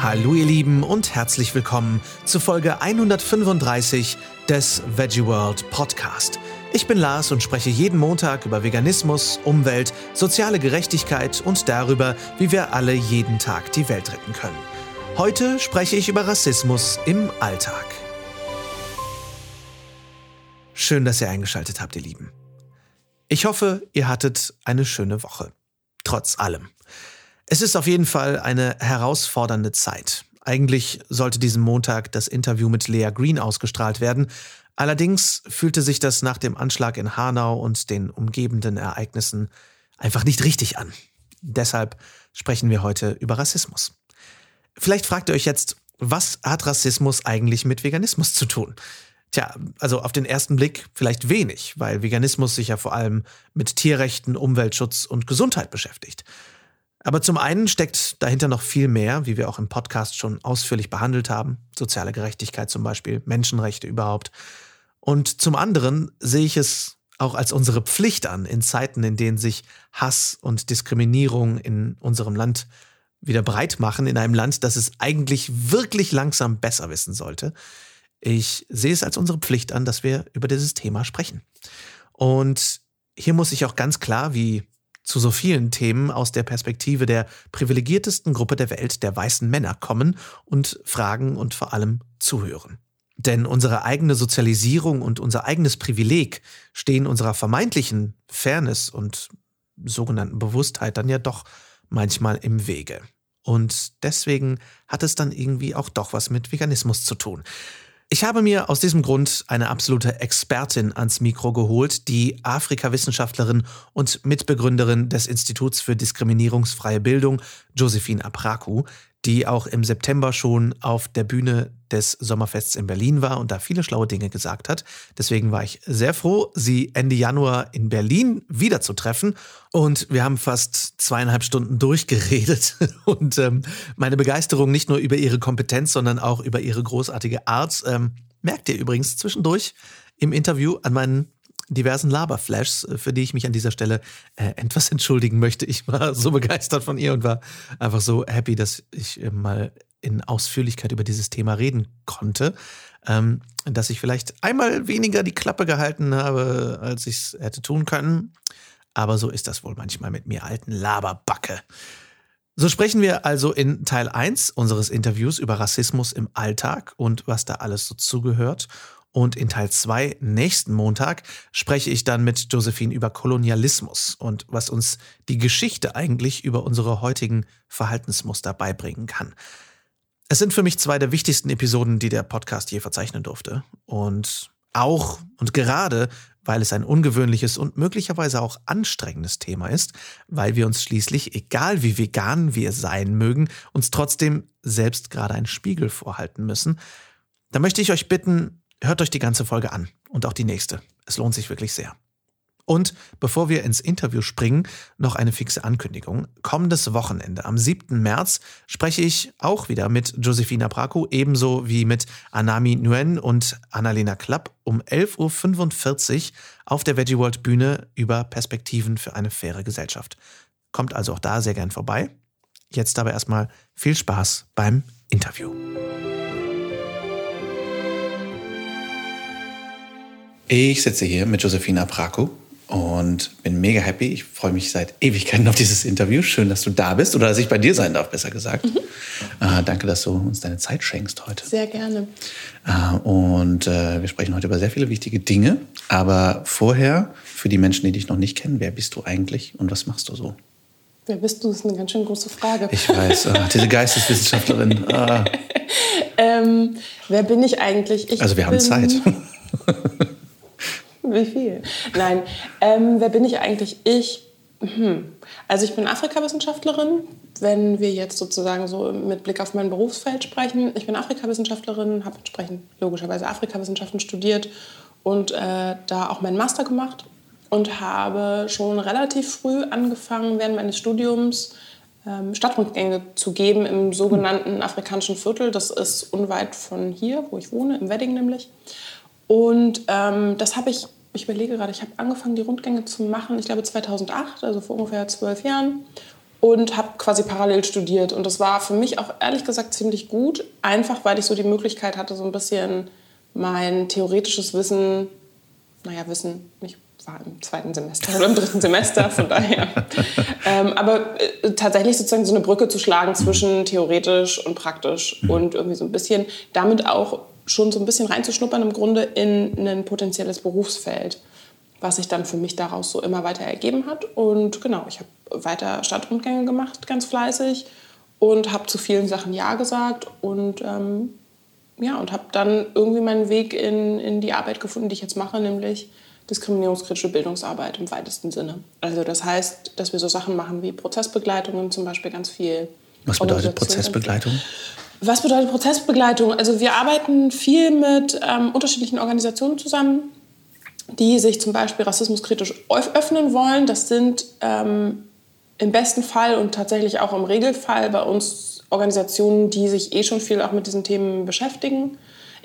Hallo ihr Lieben und herzlich willkommen zu Folge 135 des Veggie World Podcast. Ich bin Lars und spreche jeden Montag über Veganismus, Umwelt, soziale Gerechtigkeit und darüber, wie wir alle jeden Tag die Welt retten können. Heute spreche ich über Rassismus im Alltag. Schön, dass ihr eingeschaltet habt, ihr Lieben. Ich hoffe, ihr hattet eine schöne Woche. Trotz allem. Es ist auf jeden Fall eine herausfordernde Zeit. Eigentlich sollte diesen Montag das Interview mit Lea Green ausgestrahlt werden. Allerdings fühlte sich das nach dem Anschlag in Hanau und den umgebenden Ereignissen einfach nicht richtig an. Deshalb sprechen wir heute über Rassismus. Vielleicht fragt ihr euch jetzt, was hat Rassismus eigentlich mit Veganismus zu tun? Tja, also auf den ersten Blick vielleicht wenig, weil Veganismus sich ja vor allem mit Tierrechten, Umweltschutz und Gesundheit beschäftigt. Aber zum einen steckt dahinter noch viel mehr, wie wir auch im Podcast schon ausführlich behandelt haben. Soziale Gerechtigkeit zum Beispiel, Menschenrechte überhaupt. Und zum anderen sehe ich es auch als unsere Pflicht an, in Zeiten, in denen sich Hass und Diskriminierung in unserem Land wieder breit machen, in einem Land, das es eigentlich wirklich langsam besser wissen sollte. Ich sehe es als unsere Pflicht an, dass wir über dieses Thema sprechen. Und hier muss ich auch ganz klar, wie zu so vielen Themen aus der Perspektive der privilegiertesten Gruppe der Welt, der weißen Männer, kommen und fragen und vor allem zuhören. Denn unsere eigene Sozialisierung und unser eigenes Privileg stehen unserer vermeintlichen Fairness und sogenannten Bewusstheit dann ja doch manchmal im Wege. Und deswegen hat es dann irgendwie auch doch was mit Veganismus zu tun. Ich habe mir aus diesem Grund eine absolute Expertin ans Mikro geholt, die Afrika-Wissenschaftlerin und Mitbegründerin des Instituts für diskriminierungsfreie Bildung, Josephine Apraku, die auch im September schon auf der Bühne des Sommerfests in Berlin war und da viele schlaue Dinge gesagt hat. Deswegen war ich sehr froh, sie Ende Januar in Berlin wiederzutreffen. Und wir haben fast zweieinhalb Stunden durchgeredet. Und ähm, meine Begeisterung nicht nur über ihre Kompetenz, sondern auch über ihre großartige Art ähm, merkt ihr übrigens zwischendurch im Interview an meinen diversen Laberflashs, äh, für die ich mich an dieser Stelle äh, etwas entschuldigen möchte. Ich war so begeistert von ihr und war einfach so happy, dass ich äh, mal in Ausführlichkeit über dieses Thema reden konnte. Ähm, dass ich vielleicht einmal weniger die Klappe gehalten habe, als ich es hätte tun können. Aber so ist das wohl manchmal mit mir alten Laberbacke. So sprechen wir also in Teil 1 unseres Interviews über Rassismus im Alltag und was da alles so zugehört. Und in Teil 2 nächsten Montag spreche ich dann mit Josephine über Kolonialismus und was uns die Geschichte eigentlich über unsere heutigen Verhaltensmuster beibringen kann. Es sind für mich zwei der wichtigsten Episoden, die der Podcast je verzeichnen durfte. Und auch und gerade, weil es ein ungewöhnliches und möglicherweise auch anstrengendes Thema ist, weil wir uns schließlich, egal wie vegan wir sein mögen, uns trotzdem selbst gerade einen Spiegel vorhalten müssen, da möchte ich euch bitten, hört euch die ganze Folge an und auch die nächste. Es lohnt sich wirklich sehr. Und bevor wir ins Interview springen, noch eine fixe Ankündigung. Kommendes Wochenende, am 7. März, spreche ich auch wieder mit Josefina Praku, ebenso wie mit Anami Nguyen und Annalena Klapp um 11.45 Uhr auf der Veggie World Bühne über Perspektiven für eine faire Gesellschaft. Kommt also auch da sehr gern vorbei. Jetzt aber erstmal viel Spaß beim Interview. Ich sitze hier mit Josefina Praku und bin mega happy. Ich freue mich seit Ewigkeiten auf dieses Interview. Schön, dass du da bist oder dass ich bei dir sein darf, besser gesagt. Mhm. Äh, danke, dass du uns deine Zeit schenkst heute. Sehr gerne. Äh, und äh, wir sprechen heute über sehr viele wichtige Dinge. Aber vorher, für die Menschen, die dich noch nicht kennen, wer bist du eigentlich und was machst du so? Wer bist du? Das ist eine ganz schön große Frage. Ich weiß, äh, diese Geisteswissenschaftlerin. Ah. ähm, wer bin ich eigentlich? Ich also wir haben Zeit. Wie viel? Nein. Ähm, wer bin ich eigentlich? Ich. Hm. Also ich bin Afrikawissenschaftlerin. Wenn wir jetzt sozusagen so mit Blick auf mein Berufsfeld sprechen, ich bin Afrikawissenschaftlerin, habe entsprechend logischerweise Afrikawissenschaften studiert und äh, da auch meinen Master gemacht und habe schon relativ früh angefangen, während meines Studiums ähm, Stadtrundgänge zu geben im sogenannten afrikanischen Viertel. Das ist unweit von hier, wo ich wohne, im Wedding nämlich. Und ähm, das habe ich ich überlege gerade, ich habe angefangen, die Rundgänge zu machen, ich glaube 2008, also vor ungefähr zwölf Jahren. und habe quasi parallel studiert. Und das war für mich auch ehrlich gesagt ziemlich gut, einfach weil ich so die Möglichkeit hatte, so ein bisschen mein theoretisches Wissen, naja, Wissen, ich war im zweiten Semester oder im dritten Semester, von daher. ähm, aber äh, tatsächlich sozusagen so eine Brücke zu schlagen zwischen theoretisch und praktisch mhm. und irgendwie so ein bisschen damit auch schon so ein bisschen reinzuschnuppern im Grunde in ein potenzielles Berufsfeld was sich dann für mich daraus so immer weiter ergeben hat. Und genau, ich habe weiter Stadtrundgänge gemacht, ganz fleißig und habe zu vielen Sachen Ja gesagt und ähm, ja, und habe dann irgendwie meinen Weg in, in die Arbeit gefunden, die ich jetzt mache, nämlich diskriminierungskritische Bildungsarbeit im weitesten Sinne. Also das heißt, dass wir so Sachen machen wie Prozessbegleitungen zum Beispiel ganz viel. Was bedeutet Prozessbegleitung? Was bedeutet Prozessbegleitung? Also wir arbeiten viel mit ähm, unterschiedlichen Organisationen zusammen, die sich zum Beispiel rassismuskritisch öffnen wollen. Das sind ähm, im besten Fall und tatsächlich auch im Regelfall bei uns Organisationen, die sich eh schon viel auch mit diesen Themen beschäftigen.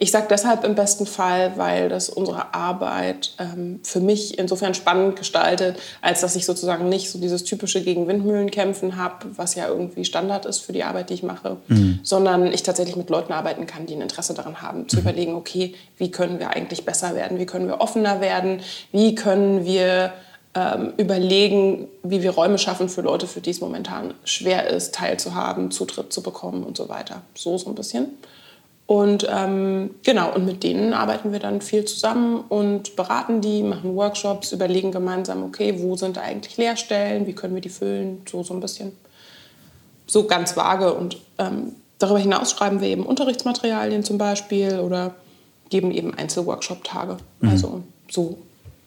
Ich sage deshalb im besten Fall, weil das unsere Arbeit ähm, für mich insofern spannend gestaltet, als dass ich sozusagen nicht so dieses typische gegen Windmühlen kämpfen habe, was ja irgendwie Standard ist für die Arbeit, die ich mache, mhm. sondern ich tatsächlich mit Leuten arbeiten kann, die ein Interesse daran haben, zu mhm. überlegen, okay, wie können wir eigentlich besser werden, wie können wir offener werden, wie können wir ähm, überlegen, wie wir Räume schaffen für Leute, für die es momentan schwer ist, teilzuhaben, Zutritt zu bekommen und so weiter. So so ein bisschen. Und ähm, genau, und mit denen arbeiten wir dann viel zusammen und beraten die, machen Workshops, überlegen gemeinsam, okay, wo sind eigentlich Leerstellen, wie können wir die füllen, so, so ein bisschen. So ganz vage. Und ähm, darüber hinaus schreiben wir eben Unterrichtsmaterialien zum Beispiel oder geben eben Einzelworkshop-Tage. Mhm. Also so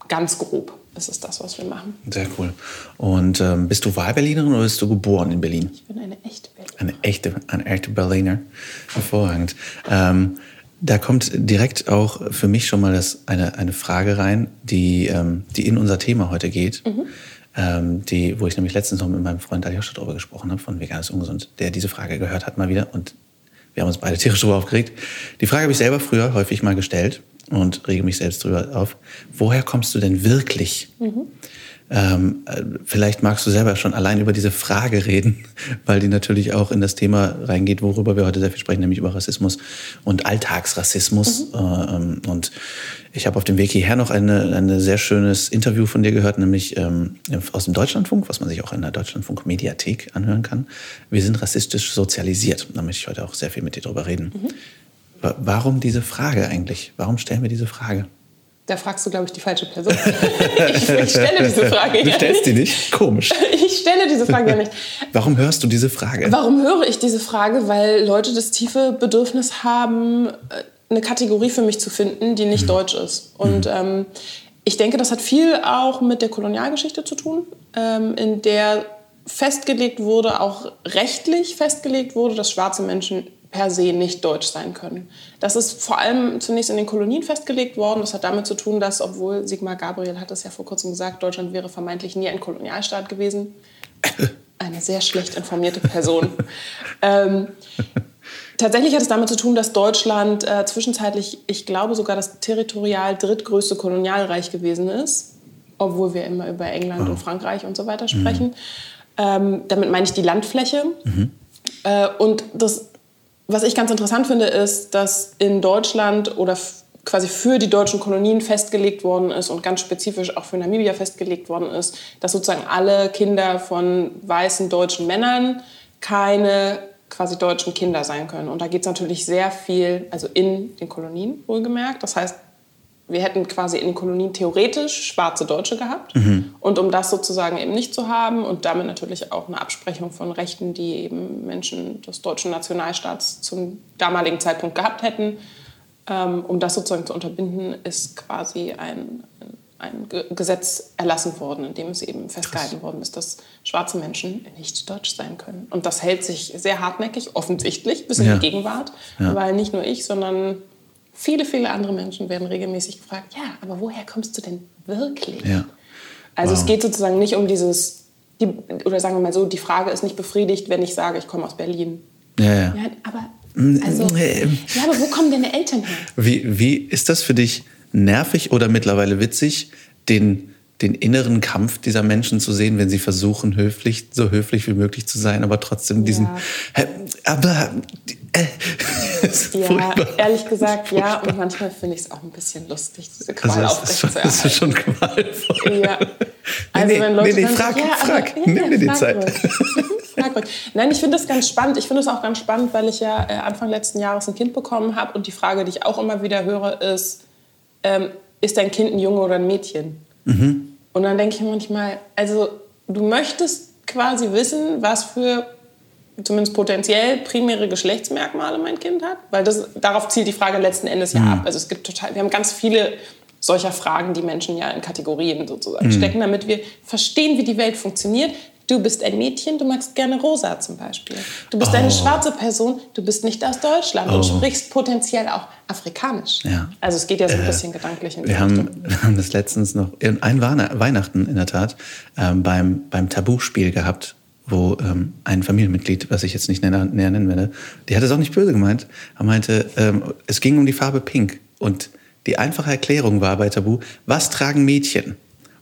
ganz grob ist es das, was wir machen. Sehr cool. Und ähm, bist du Wahlberlinerin oder bist du geboren in Berlin? Ich bin eine echte Berlinerin. Eine echte, eine echte Berliner. Hervorragend. Ähm, da kommt direkt auch für mich schon mal das, eine, eine Frage rein, die, ähm, die in unser Thema heute geht. Mhm. Ähm, die, wo ich nämlich letztens noch mit meinem Freund Aljoscha darüber gesprochen habe, von Veganes Ungesund, der diese Frage gehört hat mal wieder und wir haben uns beide tierisch darüber aufgeregt. Die Frage habe ich selber früher häufig mal gestellt und rege mich selbst drüber auf. Woher kommst du denn wirklich? Mhm. Ähm, äh, vielleicht magst du selber schon allein über diese Frage reden, weil die natürlich auch in das Thema reingeht, worüber wir heute sehr viel sprechen, nämlich über Rassismus und Alltagsrassismus. Mhm. Ähm, und ich habe auf dem Weg hierher noch ein eine sehr schönes Interview von dir gehört, nämlich ähm, aus dem Deutschlandfunk, was man sich auch in der Deutschlandfunk-Mediathek anhören kann. Wir sind rassistisch sozialisiert. Da möchte ich heute auch sehr viel mit dir drüber reden. Mhm. Warum diese Frage eigentlich? Warum stellen wir diese Frage? Da fragst du, glaube ich, die falsche Person. ich stelle diese Frage Du stellst die nicht? Komisch. Ich stelle diese Frage ja nicht. Warum hörst du diese Frage? Warum höre ich diese Frage? Weil Leute das tiefe Bedürfnis haben, äh, eine Kategorie für mich zu finden, die nicht mhm. deutsch ist. Und mhm. ähm, ich denke, das hat viel auch mit der Kolonialgeschichte zu tun, ähm, in der festgelegt wurde, auch rechtlich festgelegt wurde, dass schwarze Menschen per se nicht deutsch sein können. Das ist vor allem zunächst in den Kolonien festgelegt worden. Das hat damit zu tun, dass, obwohl Sigmar Gabriel hat es ja vor kurzem gesagt, Deutschland wäre vermeintlich nie ein Kolonialstaat gewesen. Eine sehr schlecht informierte Person. ähm, tatsächlich hat es damit zu tun, dass Deutschland äh, zwischenzeitlich, ich glaube sogar das territorial drittgrößte Kolonialreich gewesen ist, obwohl wir immer über England oh. und Frankreich und so weiter sprechen. Mhm. Ähm, damit meine ich die Landfläche. Mhm. Äh, und das was ich ganz interessant finde, ist, dass in Deutschland oder quasi für die deutschen Kolonien festgelegt worden ist und ganz spezifisch auch für Namibia festgelegt worden ist, dass sozusagen alle Kinder von weißen deutschen Männern keine quasi deutschen Kinder sein können. Und da geht es natürlich sehr viel, also in den Kolonien wohlgemerkt. Das heißt, wir hätten quasi in den Kolonien theoretisch schwarze Deutsche gehabt. Mhm. Und um das sozusagen eben nicht zu haben und damit natürlich auch eine Absprechung von Rechten, die eben Menschen des deutschen Nationalstaats zum damaligen Zeitpunkt gehabt hätten, ähm, um das sozusagen zu unterbinden, ist quasi ein, ein Gesetz erlassen worden, in dem es eben festgehalten worden ist, dass schwarze Menschen nicht deutsch sein können. Und das hält sich sehr hartnäckig, offensichtlich, bis in ja. die Gegenwart, ja. weil nicht nur ich, sondern viele, viele andere Menschen werden regelmäßig gefragt, ja, aber woher kommst du denn wirklich? Ja. Also wow. es geht sozusagen nicht um dieses, die, oder sagen wir mal so, die Frage ist nicht befriedigt, wenn ich sage, ich komme aus Berlin. Ja, ja. ja aber, mm, also, ja, aber wo kommen deine Eltern her? Wie, wie ist das für dich nervig oder mittlerweile witzig, den den inneren Kampf dieser Menschen zu sehen, wenn sie versuchen, höflich, so höflich wie möglich zu sein, aber trotzdem diesen. Ja. Aber. Ja, ehrlich gesagt, ja. Und manchmal finde ich es auch ein bisschen lustig, diese Qual also das, ist schon, das ist schon qualvoll. Ja. Also nee, wenn Leute nee, nee, frag, sagen, ja, frag, aber, ja, nimm dir die frag Zeit. ruhig. Frag ruhig. Nein, ich finde das ganz spannend. Ich finde es auch ganz spannend, weil ich ja äh, Anfang letzten Jahres ein Kind bekommen habe. Und die Frage, die ich auch immer wieder höre, ist, ähm, ist dein Kind ein Junge oder ein Mädchen? Mhm. Und dann denke ich manchmal, also du möchtest quasi wissen, was für zumindest potenziell primäre Geschlechtsmerkmale mein Kind hat, weil das, darauf zielt die Frage letzten Endes ja ab. Also es gibt total, wir haben ganz viele solcher Fragen, die Menschen ja in Kategorien sozusagen stecken, damit wir verstehen, wie die Welt funktioniert. Du bist ein Mädchen, du magst gerne rosa zum Beispiel. Du bist eine schwarze Person, du bist nicht aus Deutschland und sprichst potenziell auch afrikanisch. Ja. Also es geht ja so ein bisschen gedanklich in die Wir haben, wir haben das letztens noch, in ein Weihn- Weihnachten in der Tat, ähm, beim, beim Tabuspiel gehabt, wo ähm, ein Familienmitglied, was ich jetzt nicht näher, näher nennen werde, die hat es auch nicht böse gemeint, er meinte, ähm, es ging um die Farbe Pink. Und die einfache Erklärung war bei Tabu, was tragen Mädchen?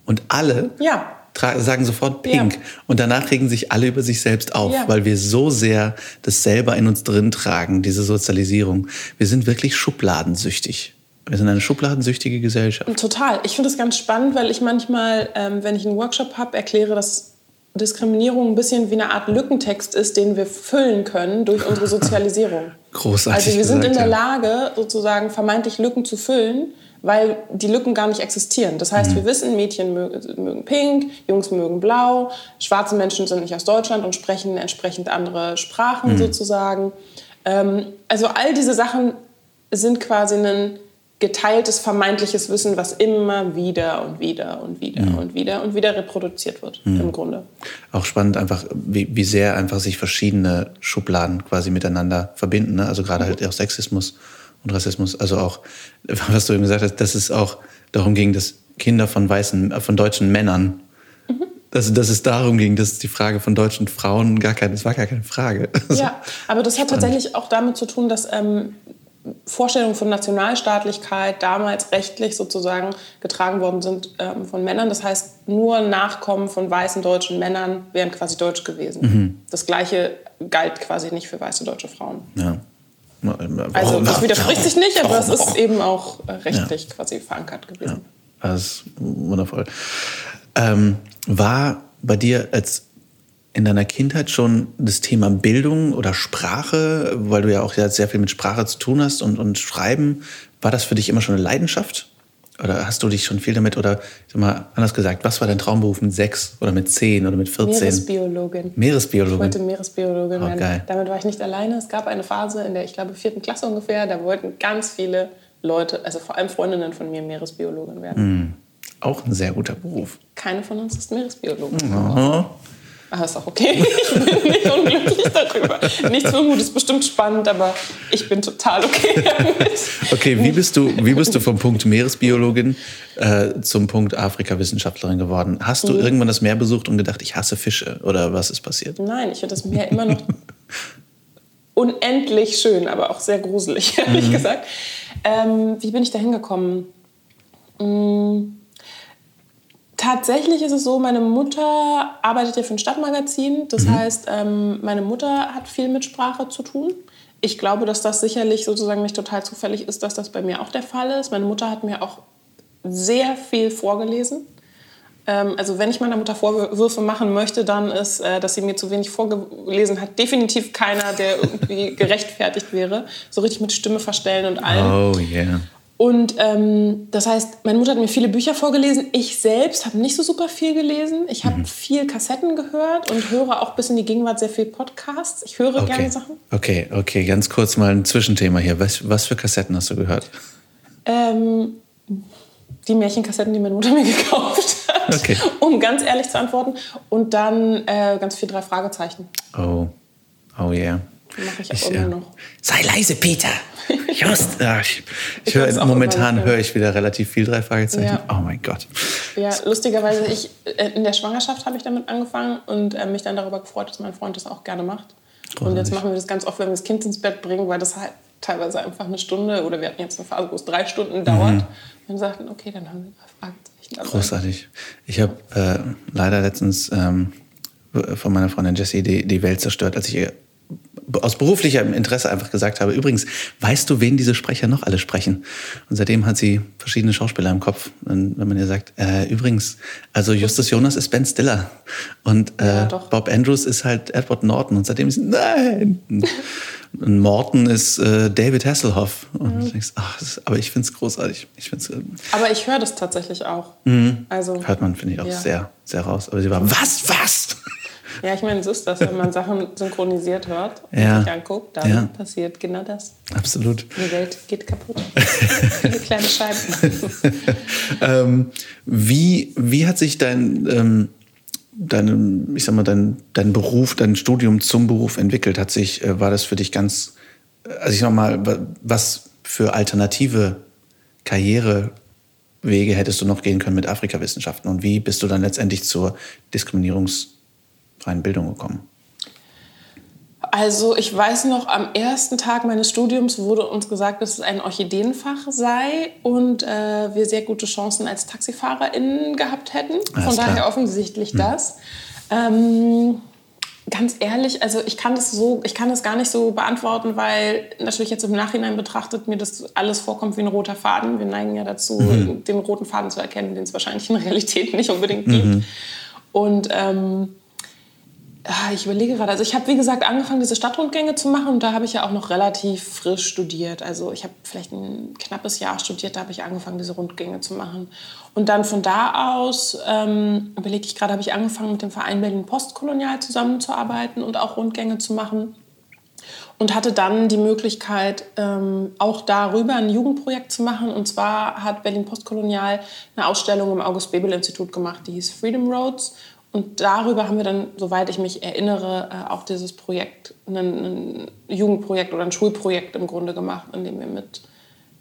Und alle Ja. sagen sofort Pink. Ja. Und danach regen sich alle über sich selbst auf, Ja. weil wir so sehr das selber in uns drin tragen, diese Sozialisierung. Wir sind wirklich schubladensüchtig. Wir sind eine schubladensüchtige Gesellschaft. Total. Ich finde es ganz spannend, weil ich manchmal, ähm, wenn ich einen Workshop habe, erkläre, dass Diskriminierung ein bisschen wie eine Art Lückentext ist, den wir füllen können durch unsere Sozialisierung. Großartig Also wir sind in gesagt, der ja. Lage, sozusagen vermeintlich Lücken zu füllen, weil die Lücken gar nicht existieren. Das Mhm. heißt, wir wissen, Mädchen mögen, mögen pink, Jungs mögen blau, schwarze Menschen sind nicht aus Deutschland und sprechen entsprechend andere Sprachen Mhm. sozusagen. Ähm, also all diese Sachen sind quasi ein geteiltes vermeintliches Wissen, was immer wieder und wieder und wieder Mhm. und wieder und wieder reproduziert wird im Grunde. Auch spannend einfach, wie, wie sehr einfach sich verschiedene Schubladen quasi miteinander verbinden. Ne? Also gerade halt auch Sexismus und Rassismus. Also auch, was du eben gesagt hast, dass es auch darum ging, dass Kinder von weißen, äh, von deutschen Männern, dass, dass es darum ging, dass die Frage von deutschen Frauen gar keine, das war gar keine Frage. Also, Ja, aber das hat tatsächlich auch damit zu tun, dass ähm, Vorstellungen von Nationalstaatlichkeit damals rechtlich sozusagen getragen worden sind ähm, von Männern. Das heißt, nur Nachkommen von weißen deutschen Männern wären quasi deutsch gewesen. Das Gleiche galt quasi nicht für weiße deutsche Frauen. ja. Also das widerspricht sich nicht, aber es ist eben auch äh, rechtlich quasi verankert gewesen. Das ist wundervoll. Ähm, war bei dir als in deiner Kindheit schon das Thema Bildung oder Sprache, weil du ja auch sehr viel mit Sprache zu tun hast und, und Schreiben, war das für dich immer schon eine Leidenschaft? Oder hast du dich schon viel damit, oder ich sag mal, anders gesagt, was war dein Traumberuf mit sechs oder mit zehn oder mit 14? Meeresbiologin. Ich Meeresbiologin. wollte Meeresbiologin Oh, werden. geil. Damit war ich nicht alleine. Es gab eine Phase in der, ich glaube, vierten Klasse ungefähr, da wollten ganz viele Leute, also vor allem Freundinnen von mir, Meeresbiologin werden. Auch ein sehr guter Beruf. Keine von uns ist Meeresbiologin. Oh. Aber ist auch okay. Ich bin nicht unglücklich darüber. Nichts für Mut, ist bestimmt spannend, aber ich bin total okay damit. Okay, wie bist du, wie bist du vom Punkt Meeresbiologin äh, zum Punkt Afrika-Wissenschaftlerin geworden? Hast du Mhm. irgendwann das Meer besucht und gedacht, ich hasse Fische? Oder was ist passiert? Nein, ich finde das Meer immer noch unendlich schön, aber auch sehr gruselig, ehrlich gesagt. Ähm, wie bin ich da hingekommen? Mm, Tatsächlich ist es so, meine Mutter arbeitet ja für ein Stadtmagazin. Das heißt, ähm, meine Mutter hat viel mit Sprache zu tun. Ich glaube, dass das sicherlich sozusagen nicht total zufällig ist, dass das bei mir auch der Fall ist. Meine Mutter hat mir auch sehr viel vorgelesen. Ähm, also wenn ich meiner Mutter Vorwürfe machen möchte, dann ist, äh, dass sie mir zu wenig vorgelesen hat, definitiv keiner, der irgendwie gerechtfertigt wäre. So richtig mit Stimme verstellen und allem. Oh yeah. Und ähm, das heißt, meine Mutter hat mir viele Bücher vorgelesen. Ich selbst habe nicht so super viel gelesen. Ich habe viel Kassetten gehört und höre auch bis in die Gegenwart sehr viel Podcasts. Ich höre gerne Okay. Sachen. okay, okay, ganz kurz mal ein Zwischenthema hier. Was, was für Kassetten hast du gehört? Ähm, die Märchenkassetten, die meine Mutter mir gekauft hat, Okay. um ganz ehrlich zu antworten. Und dann äh, ganz viel drei Fragezeichen. Oh, oh yeah. Mache ich auch Ich, immer noch. Sei leise, Peter. Just. Ja, ich ich höre momentan höre ich wieder relativ viel drei Fragezeichen. Ja. Oh mein Gott. Ja, lustigerweise, ich, äh, in der Schwangerschaft habe ich damit angefangen und äh, mich dann darüber gefreut, dass mein Freund das auch gerne macht. Und Großartig. jetzt machen wir das ganz oft, wenn wir das Kind ins Bett bringen, weil das halt teilweise einfach eine Stunde oder wir hatten jetzt eine Phase, wo es drei Stunden dauert. Mhm. Und sagten, okay, dann haben wir drei Fragezeichen. Großartig. Ich habe äh, leider letztens ähm, von meiner Freundin Jessie die, die Welt zerstört, als ich ihr aus beruflichem Interesse einfach gesagt habe, übrigens, weißt du, wen diese Sprecher noch alle sprechen? Und seitdem hat sie verschiedene Schauspieler im Kopf. Und wenn man ihr sagt, äh, übrigens, also Justus Jonas ist Ben Stiller und äh, ja, Bob Andrews ist halt Edward Norton. Und seitdem ist sie, nein! und Morton ist äh, David Hasselhoff. Und mhm. denkst, ach, aber ich finde es großartig. Ich find's, äh, aber ich höre das tatsächlich auch. Mhm. Also, Hört man, finde ich, auch ja. sehr, sehr raus. Aber sie war, was, was? Ja, ich meine, so ist das, wenn man Sachen synchronisiert hört und ja. sich anguckt, dann ja. passiert genau das. Absolut. Die Welt geht kaputt. Viele kleine Scheiben. ähm, wie, wie hat sich dein, ähm, dein, ich sag mal, dein, dein Beruf, dein Studium zum Beruf entwickelt? Hat sich, äh, war das für dich ganz, also ich sag mal, was für alternative Karrierewege hättest du noch gehen können mit Afrikawissenschaften? Und wie bist du dann letztendlich zur Diskriminierungs- freien Bildung gekommen? Also ich weiß noch, am ersten Tag meines Studiums wurde uns gesagt, dass es ein Orchideenfach sei und äh, wir sehr gute Chancen als TaxifahrerInnen gehabt hätten. Von daher klar. offensichtlich hm. das. Ähm, ganz ehrlich, also ich kann das so, ich kann das gar nicht so beantworten, weil natürlich jetzt im Nachhinein betrachtet mir das alles vorkommt wie ein roter Faden. Wir neigen ja dazu, mhm. den roten Faden zu erkennen, den es wahrscheinlich in der Realität nicht unbedingt gibt. Mhm. Und ähm, ich überlege gerade. Also ich habe, wie gesagt, angefangen, diese Stadtrundgänge zu machen und da habe ich ja auch noch relativ frisch studiert. Also ich habe vielleicht ein knappes Jahr studiert, da habe ich angefangen, diese Rundgänge zu machen. Und dann von da aus, ähm, überlege ich gerade, habe ich angefangen, mit dem Verein Berlin Postkolonial zusammenzuarbeiten und auch Rundgänge zu machen. Und hatte dann die Möglichkeit, ähm, auch darüber ein Jugendprojekt zu machen. Und zwar hat Berlin Postkolonial eine Ausstellung im August-Bebel-Institut gemacht, die hieß Freedom Roads. Und darüber haben wir dann, soweit ich mich erinnere, äh, auch dieses Projekt, ein, Jugendprojekt oder ein Schulprojekt im Grunde gemacht, in dem wir mit,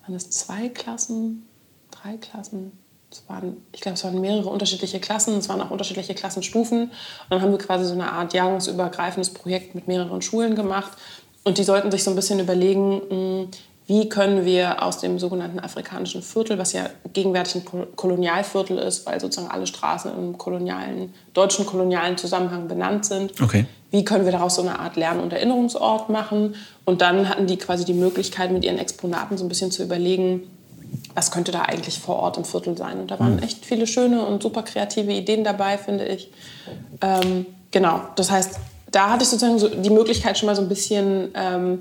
waren es zwei Klassen, drei Klassen, es waren, ich glaube, es waren mehrere unterschiedliche Klassen, es waren auch unterschiedliche Klassenstufen. Und dann haben wir quasi so eine Art jahrgangsübergreifendes Projekt mit mehreren Schulen gemacht. Und die sollten sich so ein bisschen überlegen, hm, wie können wir aus dem sogenannten afrikanischen Viertel, was ja gegenwärtig ein Kolonialviertel ist, weil sozusagen alle Straßen im kolonialen, deutschen kolonialen Zusammenhang benannt sind, okay. wie können wir daraus so eine Art Lern- und Erinnerungsort machen? Und dann hatten die quasi die Möglichkeit, mit ihren Exponaten so ein bisschen zu überlegen, was könnte da eigentlich vor Ort im Viertel sein. Und da waren mhm. echt viele schöne und super kreative Ideen dabei, finde ich. Ähm, genau, das heißt, da hatte ich sozusagen so die Möglichkeit, schon mal so ein bisschen... Ähm,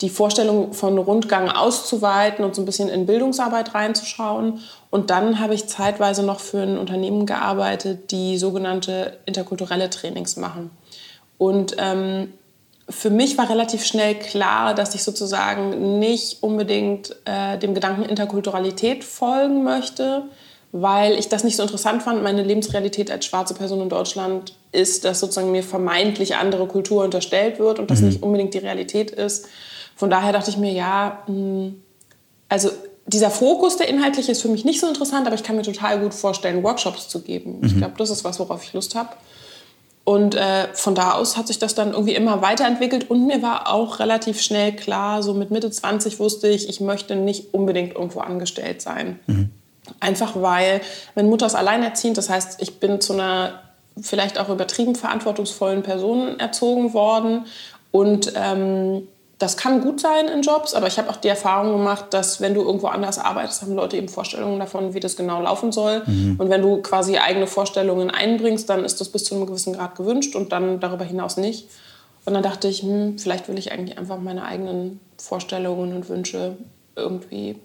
die Vorstellung von Rundgang auszuweiten und so ein bisschen in Bildungsarbeit reinzuschauen. Und dann habe ich zeitweise noch für ein Unternehmen gearbeitet, die sogenannte interkulturelle Trainings machen. Und ähm, für mich war relativ schnell klar, dass ich sozusagen nicht unbedingt äh, dem Gedanken Interkulturalität folgen möchte, weil ich das nicht so interessant fand. Meine Lebensrealität als schwarze Person in Deutschland ist, dass sozusagen mir vermeintlich andere Kultur unterstellt wird und das mhm. nicht unbedingt die Realität ist. Von daher dachte ich mir, ja, hm, also dieser Fokus, der inhaltliche, ist für mich nicht so interessant, aber ich kann mir total gut vorstellen, Workshops zu geben. Mhm. Ich glaube, das ist was, worauf ich Lust habe. Und äh, von da aus hat sich das dann irgendwie immer weiterentwickelt und mir war auch relativ schnell klar, so mit Mitte 20 wusste ich, ich möchte nicht unbedingt irgendwo angestellt sein. Mhm. Einfach weil, wenn Mutter ist alleinerziehend, das heißt, ich bin zu einer vielleicht auch übertrieben verantwortungsvollen Person erzogen worden und ähm, das kann gut sein in Jobs, aber ich habe auch die Erfahrung gemacht, dass wenn du irgendwo anders arbeitest, haben Leute eben Vorstellungen davon, wie das genau laufen soll. Mhm. Und wenn du quasi eigene Vorstellungen einbringst, dann ist das bis zu einem gewissen Grad gewünscht und dann darüber hinaus nicht. Und dann dachte ich, hm, vielleicht will ich eigentlich einfach meine eigenen Vorstellungen und Wünsche irgendwie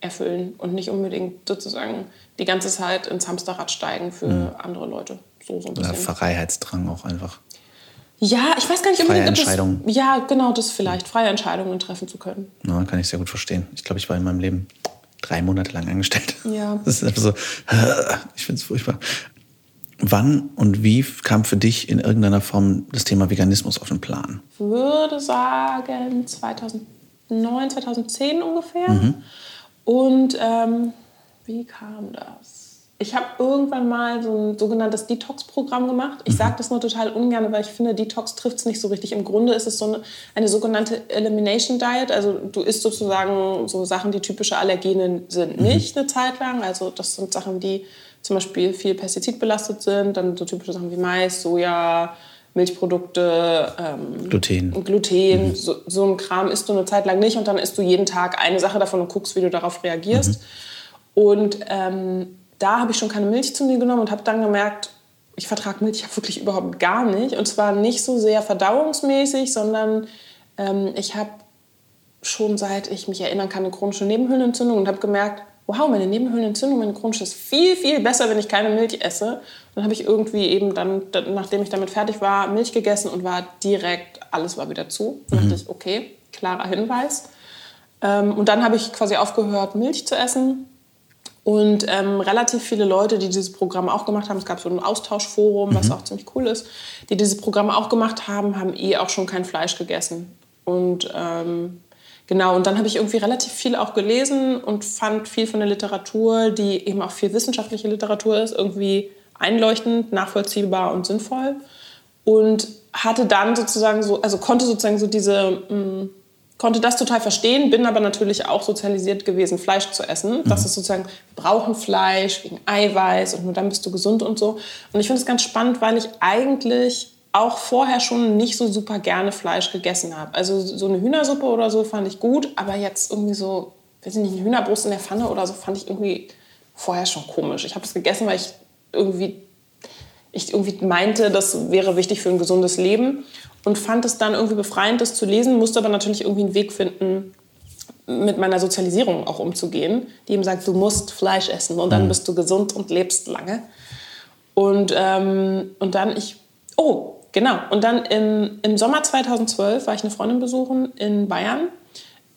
erfüllen und nicht unbedingt sozusagen die ganze Zeit ins Hamsterrad steigen für mhm. andere Leute. So, so ein bisschen. Oder Freiheitsdrang auch einfach. Ja, ich weiß gar nicht freie Entscheidungen. Das, ja, genau, das vielleicht, freie Entscheidungen treffen zu können. Ja, kann ich sehr gut verstehen. Ich glaube, ich war in meinem Leben drei Monate lang angestellt. Ja. Das ist einfach so, ich finde es furchtbar. Wann und wie kam für dich in irgendeiner Form das Thema Veganismus auf den Plan? Ich würde sagen 2009, 2010 ungefähr. Mhm. Und ähm, wie kam das? Ich habe irgendwann mal so ein sogenanntes Detox-Programm gemacht. Ich sage das nur total ungern, weil ich finde, Detox trifft es nicht so richtig. Im Grunde ist es so eine, eine sogenannte Elimination Diet. Also du isst sozusagen so Sachen, die typische Allergene sind, nicht eine Zeit lang. Also das sind Sachen, die zum Beispiel viel pestizidbelastet sind. Dann so typische Sachen wie Mais, Soja, Milchprodukte, ähm, Gluten. Gluten, so, so ein Kram isst du eine Zeit lang nicht und dann isst du jeden Tag eine Sache davon und guckst, wie du darauf reagierst. Und ähm, da habe ich schon keine Milch zu mir genommen und habe dann gemerkt, ich vertrage Milch ja wirklich überhaupt gar nicht. Und zwar nicht so sehr verdauungsmäßig, sondern ähm, ich habe schon seit ich mich erinnern kann eine chronische Nebenhöhlenentzündung und habe gemerkt, wow, meine Nebenhöhlenentzündung, meine chronische ist viel, viel besser, wenn ich keine Milch esse. Und dann habe ich irgendwie eben dann, nachdem ich damit fertig war, Milch gegessen und war direkt, alles war wieder zu. Dann dachte ich, okay, klarer Hinweis. Ähm, und dann habe ich quasi aufgehört, Milch zu essen und ähm, relativ viele Leute, die dieses Programm auch gemacht haben, es gab so ein Austauschforum, was auch ziemlich cool ist, die dieses Programm auch gemacht haben, haben eh auch schon kein Fleisch gegessen. Und ähm, genau, und dann habe ich irgendwie relativ viel auch gelesen und fand viel von der Literatur, die eben auch viel wissenschaftliche Literatur ist, irgendwie einleuchtend, nachvollziehbar und sinnvoll. Und hatte dann sozusagen so, also konnte sozusagen so diese... Mh, konnte das total verstehen, bin aber natürlich auch sozialisiert gewesen, Fleisch zu essen. Das ist sozusagen, wir brauchen Fleisch wegen Eiweiß und nur dann bist du gesund und so. Und ich finde es ganz spannend, weil ich eigentlich auch vorher schon nicht so super gerne Fleisch gegessen habe. Also so eine Hühnersuppe oder so fand ich gut, aber jetzt irgendwie so, weiß ich nicht, eine Hühnerbrust in der Pfanne oder so fand ich irgendwie vorher schon komisch. Ich habe es gegessen, weil ich irgendwie ich irgendwie meinte, das wäre wichtig für ein gesundes Leben und fand es dann irgendwie befreiend, das zu lesen, musste aber natürlich irgendwie einen Weg finden, mit meiner Sozialisierung auch umzugehen, die ihm sagt, du musst Fleisch essen und dann Mhm. bist du gesund und lebst lange. Und, ähm, und dann ich, oh, genau, und dann im, im Sommer 2012 war ich eine Freundin besuchen in Bayern,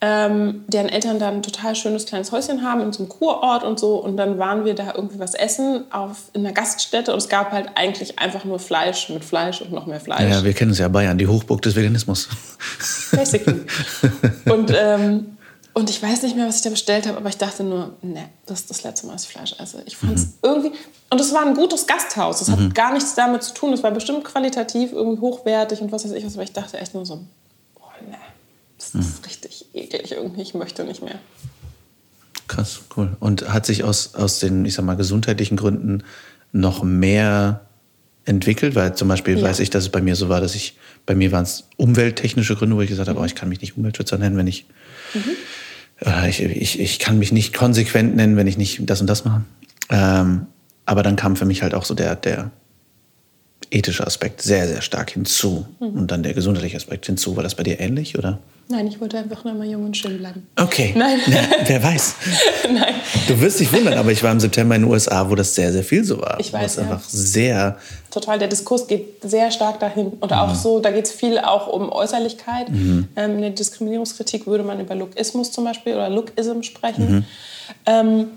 ähm, deren Eltern da ein total schönes kleines Häuschen haben in so einem Kurort und so. Und dann waren wir da irgendwie was essen auf, in einer Gaststätte und es gab halt eigentlich einfach nur Fleisch mit Fleisch und noch mehr Fleisch. Ja, wir kennen es ja, Bayern, die Hochburg des Veganismus. Basically. und, ähm, und ich weiß nicht mehr, was ich da bestellt habe, aber ich dachte nur, ne, das ist das letzte Mal, dass ich Fleisch esse. Ich fand es Mhm. irgendwie. Und es war ein gutes Gasthaus. Es hat gar nichts damit zu tun. Es war bestimmt qualitativ, irgendwie hochwertig und was weiß ich was. Aber ich dachte echt nur so, boah, ne, das Mhm. ist richtig eklig irgendwie. Ich möchte nicht mehr. Krass, cool. Und hat sich aus, aus den, ich sag mal, gesundheitlichen Gründen noch mehr entwickelt? Weil zum Beispiel Ja. weiß ich, dass es bei mir so war, dass ich, bei mir waren es umwelttechnische Gründe, wo ich gesagt habe, oh, ich kann mich nicht Umweltschützer nennen, wenn ich, äh, ich, ich, ich kann mich nicht konsequent nennen, wenn ich nicht das und das mache. Ähm, aber dann kam für mich halt auch so der, der ethische Aspekt sehr, sehr stark hinzu. Und dann der gesundheitliche Aspekt hinzu. War das bei dir ähnlich, oder? Nein, ich wollte einfach nur immer jung und schön bleiben. Okay. Nein. Na, wer weiß. Nein. Du wirst dich wundern, aber ich war im September in den USA, wo das sehr, sehr viel so war. Ich weiß, es ja. einfach sehr. Total, der Diskurs geht sehr stark dahin. Und auch so, da geht es viel auch um Äußerlichkeit. Ähm, in der Diskriminierungskritik würde man über Lookismus zum Beispiel oder Lookism sprechen. Ähm,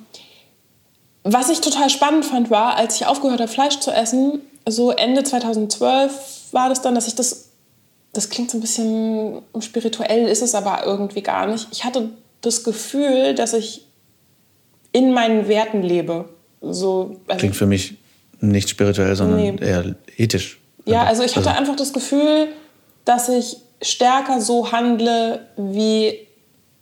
was ich total spannend fand, war, als ich aufgehört habe, Fleisch zu essen, so Ende 2012 war das dann, dass ich das, das klingt so ein bisschen spirituell, ist es aber irgendwie gar nicht. Ich hatte das Gefühl, dass ich in meinen Werten lebe. So, also Klingt für mich nicht spirituell, sondern Nee. eher ethisch. Ja, also ich hatte einfach das Gefühl, dass ich stärker so handle, wie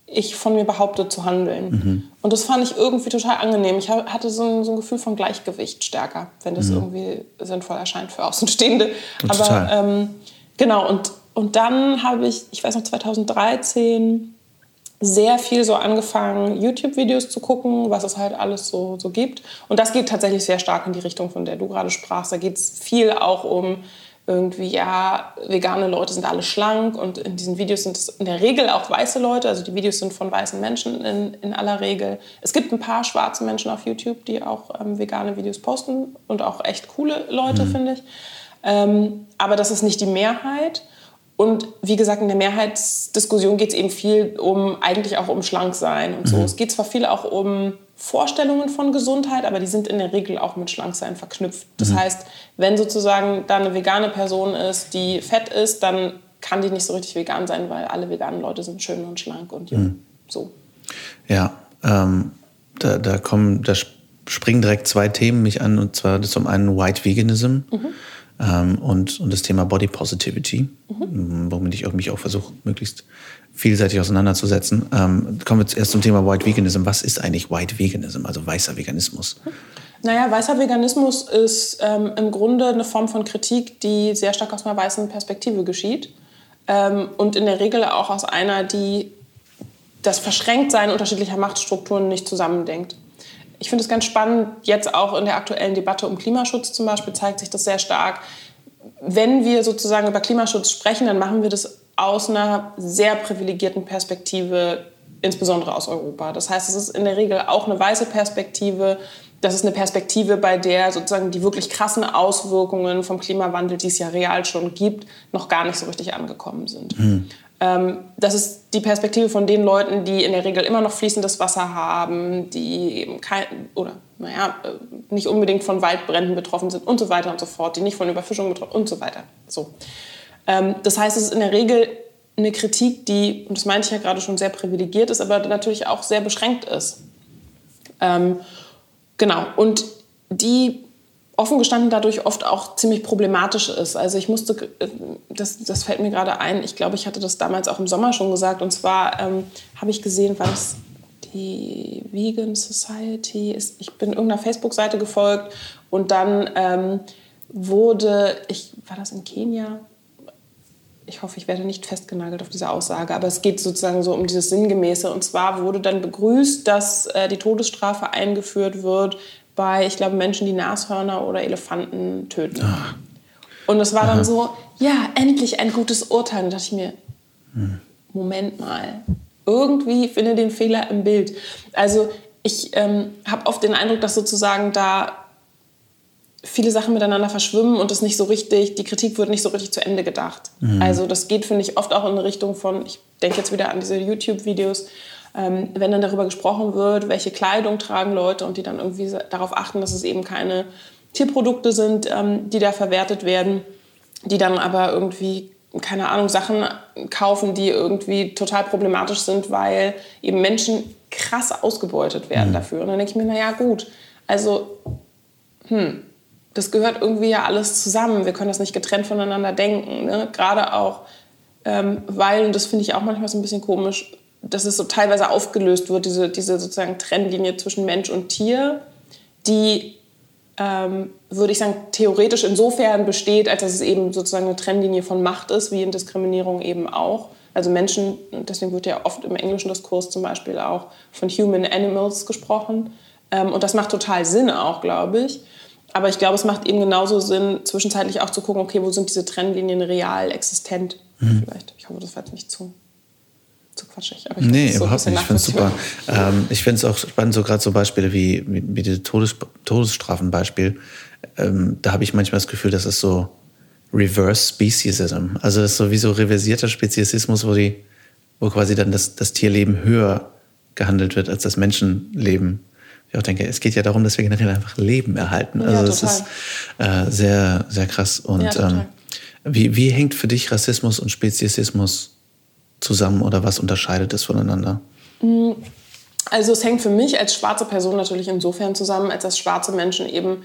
ich von mir behaupte zu handeln. Und das fand ich irgendwie total angenehm. Ich ha- hatte so ein, so ein Gefühl von Gleichgewicht stärker, wenn das irgendwie sinnvoll erscheint für Außenstehende. Aber Total. ähm, genau, und, und dann habe ich, ich weiß noch, 2013 sehr viel so angefangen, YouTube-Videos zu gucken, was es halt alles so, so gibt. Und das geht tatsächlich sehr stark in die Richtung, von der du gerade sprachst. Da geht es viel auch um irgendwie, ja, vegane Leute sind alle schlank und in diesen Videos sind es in der Regel auch weiße Leute. Also die Videos sind von weißen Menschen in, in aller Regel. Es gibt ein paar schwarze Menschen auf YouTube, die auch ähm, vegane Videos posten und auch echt coole Leute, finde ich. Ähm, aber das ist nicht die Mehrheit. Und wie gesagt, in der Mehrheitsdiskussion geht es eben viel um, eigentlich auch um Schlanksein und so. Es geht zwar viel auch um Vorstellungen von Gesundheit, aber die sind in der Regel auch mit Schlanksein verknüpft. Das heißt, wenn sozusagen da eine vegane Person ist, die fett ist, dann kann die nicht so richtig vegan sein, weil alle veganen Leute sind schön und schlank und jung. So. Ja, ähm, da, da kommen, da sp- springen direkt zwei Themen mich an, und zwar zum einen White Veganism ähm, und, und das Thema Body Positivity, mhm. womit ich auch, mich auch versuche, möglichst vielseitig auseinanderzusetzen. Ähm, kommen wir zuerst zum Thema White Veganism. Was ist eigentlich White Veganism, also weißer Veganismus? Naja, weißer Veganismus ist ähm, im Grunde eine Form von Kritik, die sehr stark aus einer weißen Perspektive geschieht. Ähm, und in der Regel auch aus einer, die das Verschränktsein unterschiedlicher Machtstrukturen nicht zusammendenkt. Ich finde es ganz spannend, jetzt auch in der aktuellen Debatte um Klimaschutz zum Beispiel zeigt sich das sehr stark. Wenn wir sozusagen über Klimaschutz sprechen, dann machen wir das aus einer sehr privilegierten Perspektive, insbesondere aus Europa. Das heißt, es ist in der Regel auch eine weiße Perspektive. Das ist eine Perspektive, bei der sozusagen die wirklich krassen Auswirkungen vom Klimawandel, die es ja real schon gibt, noch gar nicht so richtig angekommen sind. Mhm. Ähm, das ist die Perspektive von den Leuten, die in der Regel immer noch fließendes Wasser haben, die eben kein, oder naja, äh, nicht unbedingt von Waldbränden betroffen sind und so weiter und so fort, die nicht von Überfischung betroffen und so weiter. So. Ähm, das heißt, es ist in der Regel eine Kritik, die, und das meinte ich ja gerade schon, sehr privilegiert ist, aber natürlich auch sehr beschränkt ist. Ähm, genau, und die offen gestanden dadurch oft auch ziemlich problematisch ist. Also ich musste, äh, das, das fällt mir gerade ein, ich glaube, ich hatte das damals auch im Sommer schon gesagt, und zwar ähm, habe ich gesehen, war das die Vegan Society, ist, ich bin irgendeiner Facebook-Seite gefolgt und dann ähm, wurde, ich, war das in Kenia? Ich hoffe, ich werde nicht festgenagelt auf diese Aussage, aber es geht sozusagen so um dieses Sinngemäße. Und zwar wurde dann begrüßt, dass äh, die Todesstrafe eingeführt wird bei, ich glaube, Menschen, die Nashörner oder Elefanten töten. Ach. Und es war Aha. dann so, ja, endlich ein gutes Urteil. Und da dachte ich mir, hm. Moment mal, irgendwie finde den Fehler im Bild. Also ich ähm, habe oft den Eindruck, dass sozusagen da viele Sachen miteinander verschwimmen und das nicht so richtig, die Kritik wird nicht so richtig zu Ende gedacht. Mhm. Also das geht, finde ich, oft auch in eine Richtung von, ich denke jetzt wieder an diese YouTube-Videos, ähm, wenn dann darüber gesprochen wird, welche Kleidung tragen Leute und die dann irgendwie darauf achten, dass es eben keine Tierprodukte sind, ähm, die da verwertet werden, die dann aber irgendwie keine Ahnung, Sachen kaufen, die irgendwie total problematisch sind, weil eben Menschen krass ausgebeutet werden mhm. dafür. Und dann denke ich mir, naja, gut, also, hm, das gehört irgendwie ja alles zusammen. Wir können das nicht getrennt voneinander denken. Ne? Gerade auch, ähm, weil, und das finde ich auch manchmal so ein bisschen komisch, dass es so teilweise aufgelöst wird, diese, diese sozusagen Trennlinie zwischen Mensch und Tier, die, ähm, würde ich sagen, theoretisch insofern besteht, als dass es eben sozusagen eine Trennlinie von Macht ist, wie in Diskriminierung eben auch. Also Menschen, deswegen wird ja oft im englischen Diskurs zum Beispiel auch von Human Animals gesprochen. Ähm, und das macht total Sinn auch, glaube ich. Aber ich glaube, es macht eben genauso Sinn, zwischenzeitlich auch zu gucken, okay, wo sind diese Trennlinien real existent? Mhm. Vielleicht. Ich hoffe, das fällt nicht zu zu quatschig. Aber ich nee, so überhaupt nicht. Ich finde es super. Ähm, ich finde es auch spannend, so gerade so Beispiele wie, wie, wie dieses Todes, Todesstrafenbeispiel. Ähm, da habe ich manchmal das Gefühl, das ist so Reverse Speciesism. Also das ist so wie so reversierter Speziesismus, wo, die, wo quasi dann das, das Tierleben höher gehandelt wird als das Menschenleben. Ich auch denke, es geht ja darum, dass wir generell einfach Leben erhalten. Also ja, das ist äh, sehr, sehr krass. Und ja, ähm, wie, wie hängt für dich Rassismus und Speziesismus zusammen oder was unterscheidet es voneinander? Mm, also es hängt für mich als schwarze Person natürlich insofern zusammen, als dass schwarze Menschen eben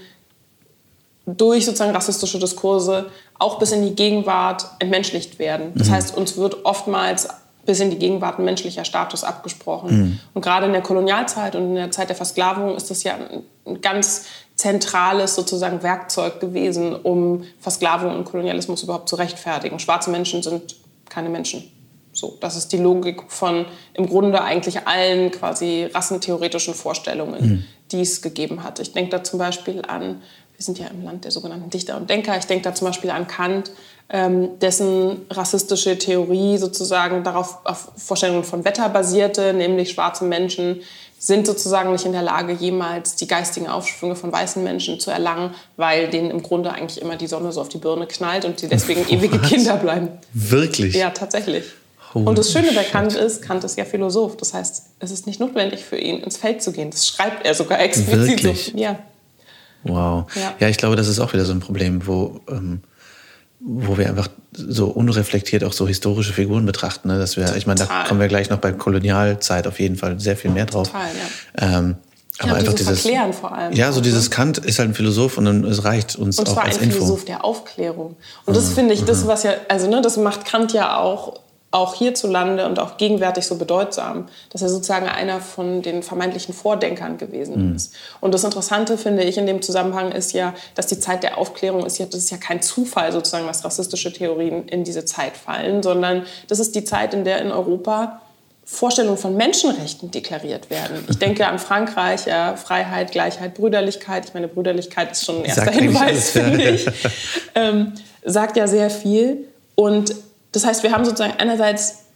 durch sozusagen rassistische Diskurse auch bis in die Gegenwart entmenschlicht werden. Das mhm. heißt, uns wird oftmals bis in die Gegenwart ein menschlicher Status abgesprochen. Mhm. Und gerade in der Kolonialzeit und in der Zeit der Versklavung ist das ja ein ganz zentrales sozusagen Werkzeug gewesen, um Versklavung und Kolonialismus überhaupt zu rechtfertigen. Schwarze Menschen sind keine Menschen. So, das ist die Logik von im Grunde eigentlich allen quasi rassentheoretischen Vorstellungen, mhm. die es gegeben hat. Ich denke da zum Beispiel an, wir sind ja im Land der sogenannten Dichter und Denker, ich denke da zum Beispiel an Kant, ähm, dessen rassistische Theorie sozusagen darauf auf Vorstellungen von Wetter basierte, nämlich schwarze Menschen sind sozusagen nicht in der Lage, jemals die geistigen Aufschwünge von weißen Menschen zu erlangen, weil denen im Grunde eigentlich immer die Sonne so auf die Birne knallt und sie deswegen ewige Kinder bleiben. Wirklich? Ja, tatsächlich. Holy und das Schöne bei Kant ist, Kant ist ja Philosoph. Das heißt, es ist nicht notwendig für ihn, ins Feld zu gehen. Das schreibt er sogar explizit Wirklich? so. Ja. Wow. Ja. ja. ich glaube, das ist auch wieder so ein Problem, wo, ähm, wo wir einfach so unreflektiert auch so historische Figuren betrachten. Ne? Dass wir, ich meine, da kommen wir gleich noch bei Kolonialzeit auf jeden Fall sehr viel mehr drauf. Total, ja. Ähm, Aber ja, einfach dieses Verklären vor allem. Ja, so dieses ne? Kant ist halt ein Philosoph und dann, es reicht uns Und auch zwar ein als Info. Philosoph der Aufklärung. Und das finde ich, das was ja, also ne, das macht Kant ja auch, auch hierzulande und auch gegenwärtig so bedeutsam, dass er sozusagen einer von den vermeintlichen Vordenkern gewesen ist. Und das Interessante finde ich in dem Zusammenhang ist ja, dass die Zeit der Aufklärung ist ja, das ist ja kein Zufall sozusagen, dass rassistische Theorien in diese Zeit fallen, sondern das ist die Zeit, in der in Europa Vorstellungen von Menschenrechten deklariert werden. Ich denke an Frankreich, ja, Freiheit, Gleichheit, Brüderlichkeit. Ich meine, Brüderlichkeit ist schon ein erster Hinweis, alles, ja. finde ich. Ähm, sagt ja sehr viel. Und das heißt, wir haben sozusagen einerseits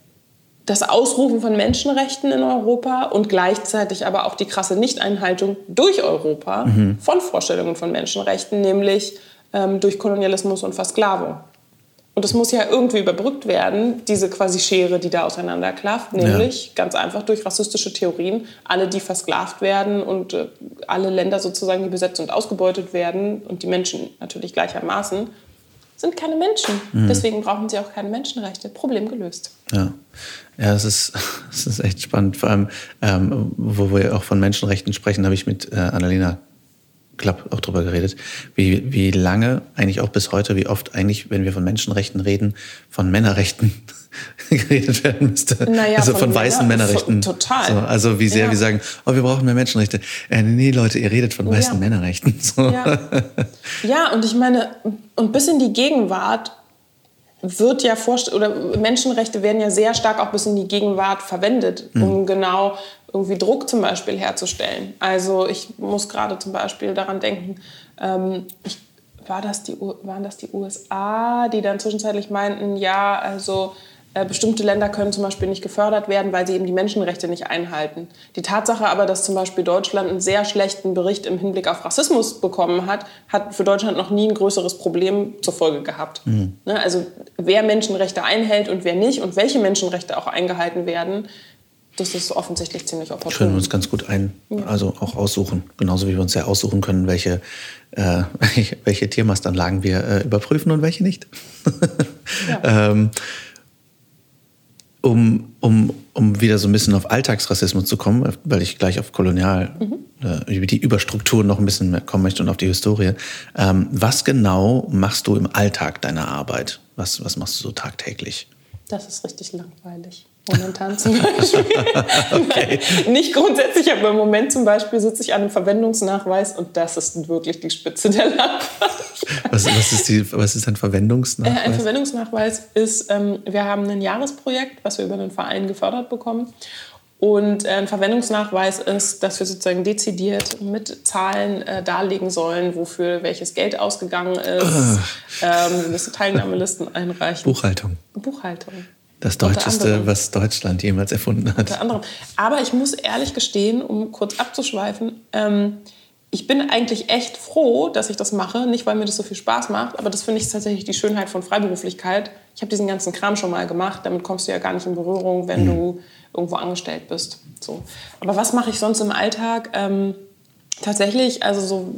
das Ausrufen von Menschenrechten in Europa und gleichzeitig aber auch die krasse Nichteinhaltung durch Europa von Vorstellungen von Menschenrechten, nämlich ähm, durch Kolonialismus und Versklavung. Und es muss ja irgendwie überbrückt werden, diese quasi Schere, die da auseinanderklafft, nämlich ganz einfach durch rassistische Theorien. Alle, die versklavt werden und äh, alle Länder sozusagen, die besetzt und ausgebeutet werden und die Menschen natürlich gleichermaßen, sind keine Menschen. Deswegen brauchen sie auch keine Menschenrechte. Problem gelöst. Ja, ja es, ist, es ist echt spannend. Vor allem, ähm, wo wir auch von Menschenrechten sprechen, habe ich mit äh, Annalena Klapp auch drüber geredet, wie, wie lange, eigentlich auch bis heute, wie oft eigentlich, wenn wir von Menschenrechten reden, von Männerrechten geredet werden müsste. Naja, also von von, weißen Männer- Männerrechten. von- total. So, also wie sehr Ja. wir sagen, oh, wir brauchen mehr Menschenrechte. Äh, nee, Leute, ihr redet von weißen Ja. Männerrechten. So. Ja. ja, und ich meine, und bis in die Gegenwart wird ja vorst oder Menschenrechte werden ja sehr stark auch bis in die Gegenwart verwendet, um genau irgendwie Druck zum Beispiel herzustellen. Also ich muss gerade zum Beispiel daran denken, ähm, ich, war das die, waren das die USA, die dann zwischenzeitlich meinten, ja, also bestimmte Länder können zum Beispiel nicht gefördert werden, weil sie eben die Menschenrechte nicht einhalten. Die Tatsache aber, dass zum Beispiel Deutschland einen sehr schlechten Bericht im Hinblick auf Rassismus bekommen hat, hat für Deutschland noch nie ein größeres Problem zur Folge gehabt. Ne, Also wer Menschenrechte einhält und wer nicht und welche Menschenrechte auch eingehalten werden, das ist offensichtlich ziemlich können wir opportun. uns ganz gut ein, also auch aussuchen. Genauso wie wir uns ja aussuchen können, welche, äh, welche, welche Tiermastanlagen wir äh, überprüfen und welche nicht. ähm, um, um, um wieder so ein bisschen auf Alltagsrassismus zu kommen, weil ich gleich auf Kolonial, äh, über die Überstrukturen noch ein bisschen mehr kommen möchte und auf die Historie. Ähm, was genau machst du im Alltag deiner Arbeit? Was, was machst du so tagtäglich? Das ist richtig langweilig. Momentan zum Beispiel. Nicht grundsätzlich, aber im Moment zum Beispiel sitze ich an einem Verwendungsnachweis und das ist wirklich die Spitze der Lampe. Was, was, ist, die, was ist ein Äh, Ein Verwendungsnachweis? Verwendungsnachweis ist, ähm, wir haben ein Jahresprojekt, was wir über den Verein gefördert bekommen. Und äh, ein Verwendungsnachweis ist, dass wir sozusagen dezidiert mit Zahlen äh, darlegen sollen, wofür welches Geld ausgegangen ist. Ähm, wir müssen Teilnahmelisten einreichen. Buchhaltung. Buchhaltung. Das Deutscheste, was Deutschland jemals erfunden hat. Unter anderem. Aber ich muss ehrlich gestehen, um kurz abzuschweifen, ähm, ich bin eigentlich echt froh, dass ich das mache. Nicht, weil mir das so viel Spaß macht, aber das finde ich tatsächlich die Schönheit von Freiberuflichkeit. Ich habe diesen ganzen Kram schon mal gemacht. Damit kommst du ja gar nicht in Berührung, wenn du irgendwo angestellt bist. So. Aber was mache ich sonst im Alltag? Ähm, tatsächlich, also so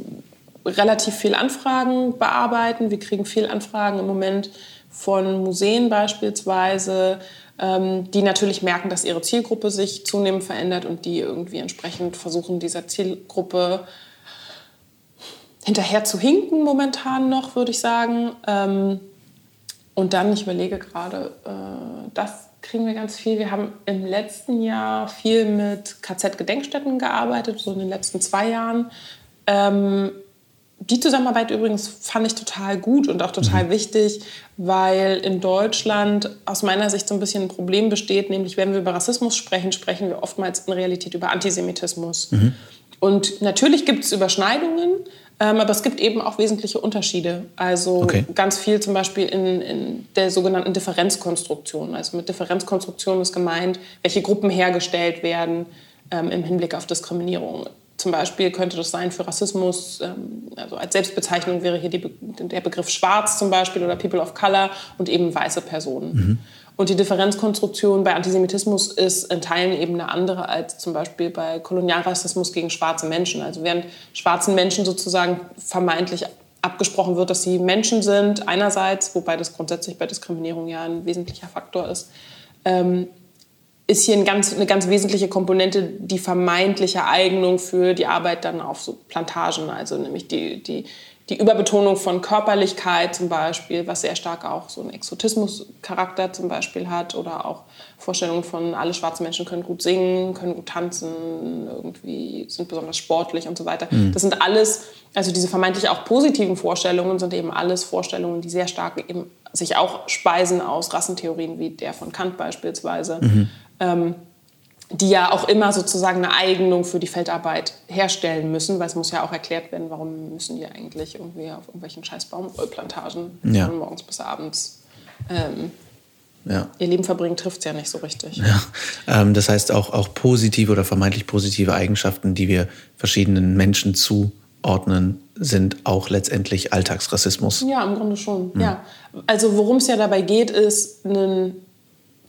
relativ viel Anfragen bearbeiten. Wir kriegen viel Anfragen im Moment von Museen beispielsweise, ähm, die natürlich merken, dass ihre Zielgruppe sich zunehmend verändert und die irgendwie entsprechend versuchen, dieser Zielgruppe hinterher zu hinken momentan noch, würde ich sagen. Ähm, und dann, ich überlege gerade, äh, das kriegen wir ganz viel. Wir haben im letzten Jahr viel mit KZ-Gedenkstätten gearbeitet, so in den letzten zwei Jahren. Die Zusammenarbeit übrigens fand ich total gut und auch total wichtig, weil in Deutschland aus meiner Sicht so ein bisschen ein Problem besteht, nämlich wenn wir über Rassismus sprechen, sprechen wir oftmals in Realität über Antisemitismus. Und natürlich gibt es Überschneidungen, ähm, aber es gibt eben auch wesentliche Unterschiede. Also Okay. ganz viel zum Beispiel in, in der sogenannten Differenzkonstruktion. Also mit Differenzkonstruktion ist gemeint, welche Gruppen hergestellt werden ähm, im Hinblick auf Diskriminierung. Zum Beispiel könnte das sein für Rassismus, ähm, also als Selbstbezeichnung wäre hier Be- der Begriff Schwarz zum Beispiel oder People of Color und eben weiße Personen. Und die Differenzkonstruktion bei Antisemitismus ist in Teilen eben eine andere als zum Beispiel bei Kolonialrassismus gegen schwarze Menschen. Also während schwarzen Menschen sozusagen vermeintlich abgesprochen wird, dass sie Menschen sind, einerseits, wobei das grundsätzlich bei Diskriminierung ja ein wesentlicher Faktor ist, ähm, ist hier ein ganz, eine ganz wesentliche Komponente die vermeintliche Eignung für die Arbeit dann auf so Plantagen, also nämlich die, die, die Überbetonung von Körperlichkeit zum Beispiel, was sehr stark auch so einen Exotismus-Charakter zum Beispiel hat oder auch Vorstellungen von alle schwarzen Menschen können gut singen, können gut tanzen, irgendwie sind besonders sportlich und so weiter. Mhm. Das sind alles, also diese vermeintlich auch positiven Vorstellungen sind eben alles Vorstellungen, die sehr stark eben sich auch speisen aus Rassentheorien wie der von Kant beispielsweise. Mhm ähm, die ja auch immer sozusagen eine Eignung für die Feldarbeit herstellen müssen, weil es muss ja auch erklärt werden, warum müssen die eigentlich irgendwie auf irgendwelchen scheiß Baumwollplantagen ja. von morgens bis abends ähm, ja. ihr Leben verbringen, trifft es ja nicht so richtig. Ja. Ähm, das heißt auch, auch positive oder vermeintlich positive Eigenschaften, die wir verschiedenen Menschen zuordnen, sind auch letztendlich Alltagsrassismus. Ja, im Grunde schon. Mhm. Ja. Also worum es ja dabei geht, ist einen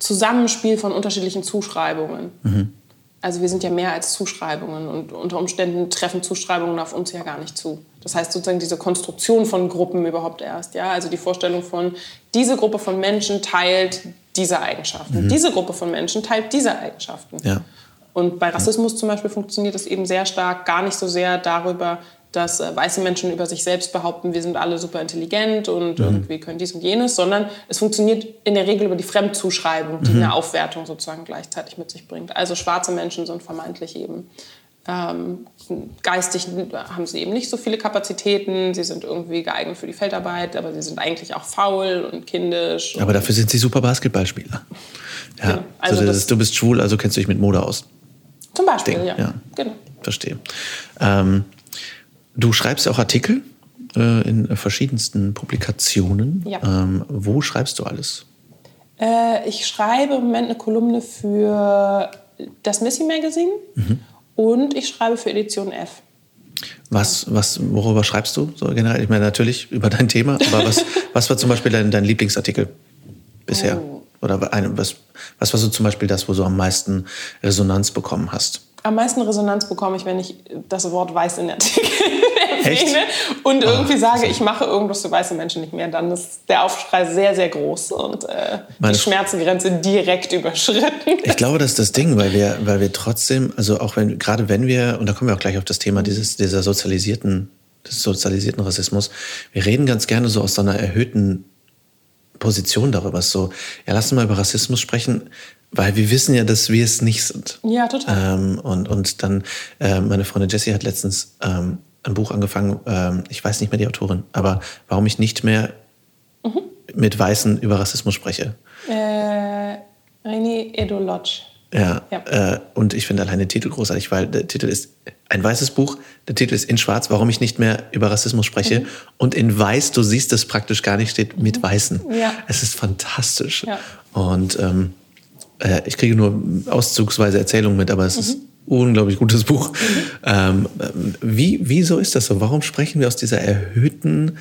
Zusammenspiel von unterschiedlichen Zuschreibungen. Mhm. Also wir sind ja mehr als Zuschreibungen und unter Umständen treffen Zuschreibungen auf uns ja gar nicht zu. Das heißt sozusagen diese Konstruktion von Gruppen überhaupt erst. Ja? Also die Vorstellung von, diese Gruppe von Menschen teilt diese Eigenschaften. Mhm. Diese Gruppe von Menschen teilt diese Eigenschaften. Ja. Und bei Rassismus zum Beispiel funktioniert es eben sehr stark gar nicht so sehr darüber, dass äh, weiße Menschen über sich selbst behaupten, wir sind alle super intelligent und mhm. irgendwie können dies und jenes, sondern es funktioniert in der Regel über die Fremdzuschreibung, die mhm. eine Aufwertung sozusagen gleichzeitig mit sich bringt. Also schwarze Menschen sind vermeintlich eben ähm, geistig haben sie eben nicht so viele Kapazitäten, sie sind irgendwie geeignet für die Feldarbeit, aber sie sind eigentlich auch faul und kindisch. aber dafür sind sie super Basketballspieler. Ja, genau. also, also ist, du bist schwul, also kennst du dich mit Mode aus. Zum Beispiel, ja. ja. Genau. Verstehe. Ähm, Du schreibst auch Artikel äh, in verschiedensten Publikationen. Ja. Ähm, wo schreibst du alles? Äh, ich schreibe im Moment eine Kolumne für das Missy Magazine mhm. und ich schreibe für Edition F. Was, was, worüber schreibst du so generell? Ich meine natürlich über dein Thema, aber was, was war zum Beispiel dein, dein Lieblingsartikel bisher? Oh. Oder eine, was, was war so zum Beispiel das, wo du am meisten Resonanz bekommen hast? Am meisten Resonanz bekomme ich, wenn ich das Wort weiß in Artikeln erwähne und ah, irgendwie oh, sage, ich mache irgendwas für weiße Menschen nicht mehr, dann ist der Aufschrei sehr, sehr groß und äh, die Schmerzengrenze direkt überschritten. Ich glaube, das ist das Ding, weil wir, weil wir trotzdem, also auch wenn, gerade wenn wir, und da kommen wir auch gleich auf das Thema dieses, dieser sozialisierten, des sozialisierten Rassismus, wir reden ganz gerne so aus so einer erhöhten Position darüber. So, ja, lass uns mal über Rassismus sprechen, weil wir wissen ja, dass wir es nicht sind. Ja, total. Ähm, und, und dann, äh, meine Freundin Jessie hat letztens ähm, ein Buch angefangen, ähm, ich weiß nicht mehr die Autorin, aber warum ich nicht mehr mhm. mit Weißen über Rassismus spreche. Äh, René Edo Lodge. Ja, ja. Äh, und ich finde allein den Titel großartig, weil der Titel ist ein weißes Buch, der Titel ist in schwarz, warum ich nicht mehr über Rassismus spreche. Mhm. Und in weiß, du siehst es praktisch gar nicht, steht mit mhm. Weißen. Ja. Es ist fantastisch. Ja. Und ähm, äh, ich kriege nur auszugsweise Erzählungen mit, aber es mhm. ist unglaublich gutes Buch. Mhm. Ähm, wie, wieso ist das so? Warum sprechen wir aus dieser erhöhten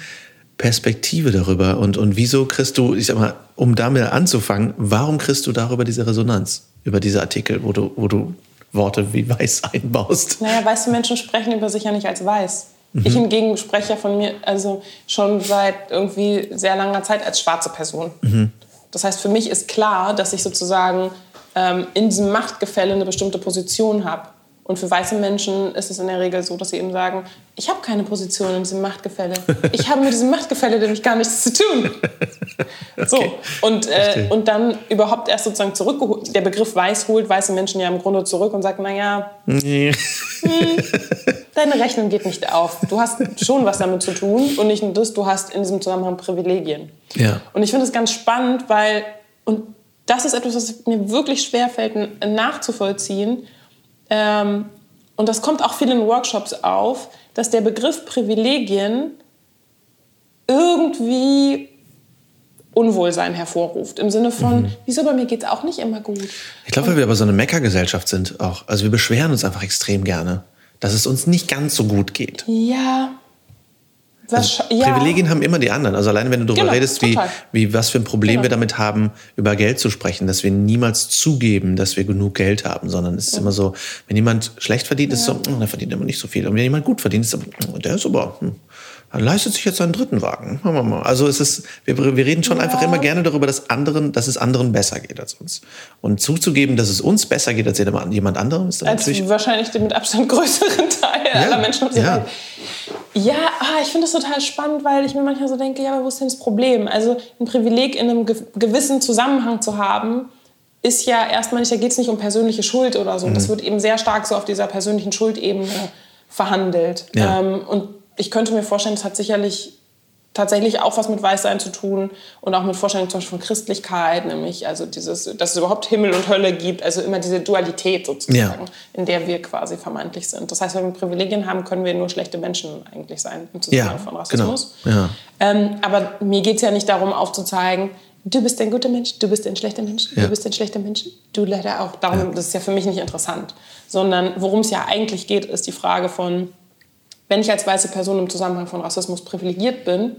Perspektive darüber? Und, und wieso kriegst du, ich sag mal, um damit anzufangen, warum kriegst du darüber diese Resonanz, über diese Artikel, wo du, wo du Worte wie weiß einbaust? Naja, weiße Menschen sprechen über sich ja nicht als weiß. Mhm. Ich hingegen spreche ja von mir also schon seit irgendwie sehr langer Zeit als schwarze Person. Mhm. Das heißt, für mich ist klar, dass ich sozusagen ähm, in diesem Machtgefälle eine bestimmte Position habe. Und für weiße Menschen ist es in der Regel so, dass sie eben sagen, ich habe keine Position in diesem Machtgefälle. Ich habe mit diesem Machtgefälle nämlich gar nichts zu tun. okay. So, und, äh, und dann überhaupt erst sozusagen zurückgeholt, der Begriff weiß holt weiße Menschen ja im Grunde zurück und sagt, naja, nee. hm, deine Rechnung geht nicht auf. Du hast schon was damit zu tun und nicht nur das, du hast in diesem Zusammenhang Privilegien. Ja. Und ich finde es ganz spannend, weil, und das ist etwas, was mir wirklich schwerfällt nachzuvollziehen. Ähm, und das kommt auch viel in Workshops auf, dass der Begriff Privilegien irgendwie Unwohlsein hervorruft. Im Sinne von, mhm. wieso bei mir geht es auch nicht immer gut. Ich glaube, weil wir aber so eine Meckergesellschaft sind auch. Also wir beschweren uns einfach extrem gerne, dass es uns nicht ganz so gut geht. Ja, also ja. Privilegien haben immer die anderen. Also alleine wenn du darüber genau, redest, wie, wie, was für ein Problem genau. wir damit haben, über Geld zu sprechen, dass wir niemals zugeben, dass wir genug Geld haben, sondern es ist ja. immer so, wenn jemand schlecht verdient, ist so, hm, der verdient immer nicht so viel. Und wenn jemand gut verdient, ist so, hm, der ist aber, hm, leistet sich jetzt einen dritten Wagen. Also es ist, wir, wir reden schon Ja. einfach immer gerne darüber, dass anderen, dass es anderen besser geht als uns. Und zuzugeben, dass es uns besser geht als jemand jemand anderem, ist dann Als natürlich. wahrscheinlich den mit Abstand größeren Teil aller Menschen auf ja. Welt. Ja, ah, ich finde das total spannend, weil ich mir manchmal so denke, ja, aber wo ist denn das Problem? Also ein Privileg in einem ge gewissen Zusammenhang zu haben, ist ja erstmal nicht, da geht es nicht um persönliche Schuld oder so. Mhm. Das wird eben sehr stark so auf dieser persönlichen Schuldebene verhandelt. Ja. Ähm, und ich könnte mir vorstellen, das hat sicherlich tatsächlich auch was mit Weißsein zu tun und auch mit Vorstellungen zum Beispiel von Christlichkeit, nämlich also dieses, dass es überhaupt Himmel und Hölle gibt, also immer diese Dualität sozusagen, Ja. in der wir quasi vermeintlich sind. Das heißt, wenn wir Privilegien haben, können wir nur schlechte Menschen eigentlich sein im Zusammenhang Ja, von Rassismus. genau. Ja. Ähm, aber mir geht es ja nicht darum aufzuzeigen, du bist ein guter Mensch, du bist ein schlechter Mensch, du bist ein schlechter Mensch, du leider auch. Darum, das ist ja für mich nicht interessant. Sondern worum es ja eigentlich geht, ist die Frage von, wenn ich als weiße Person im Zusammenhang von Rassismus privilegiert bin,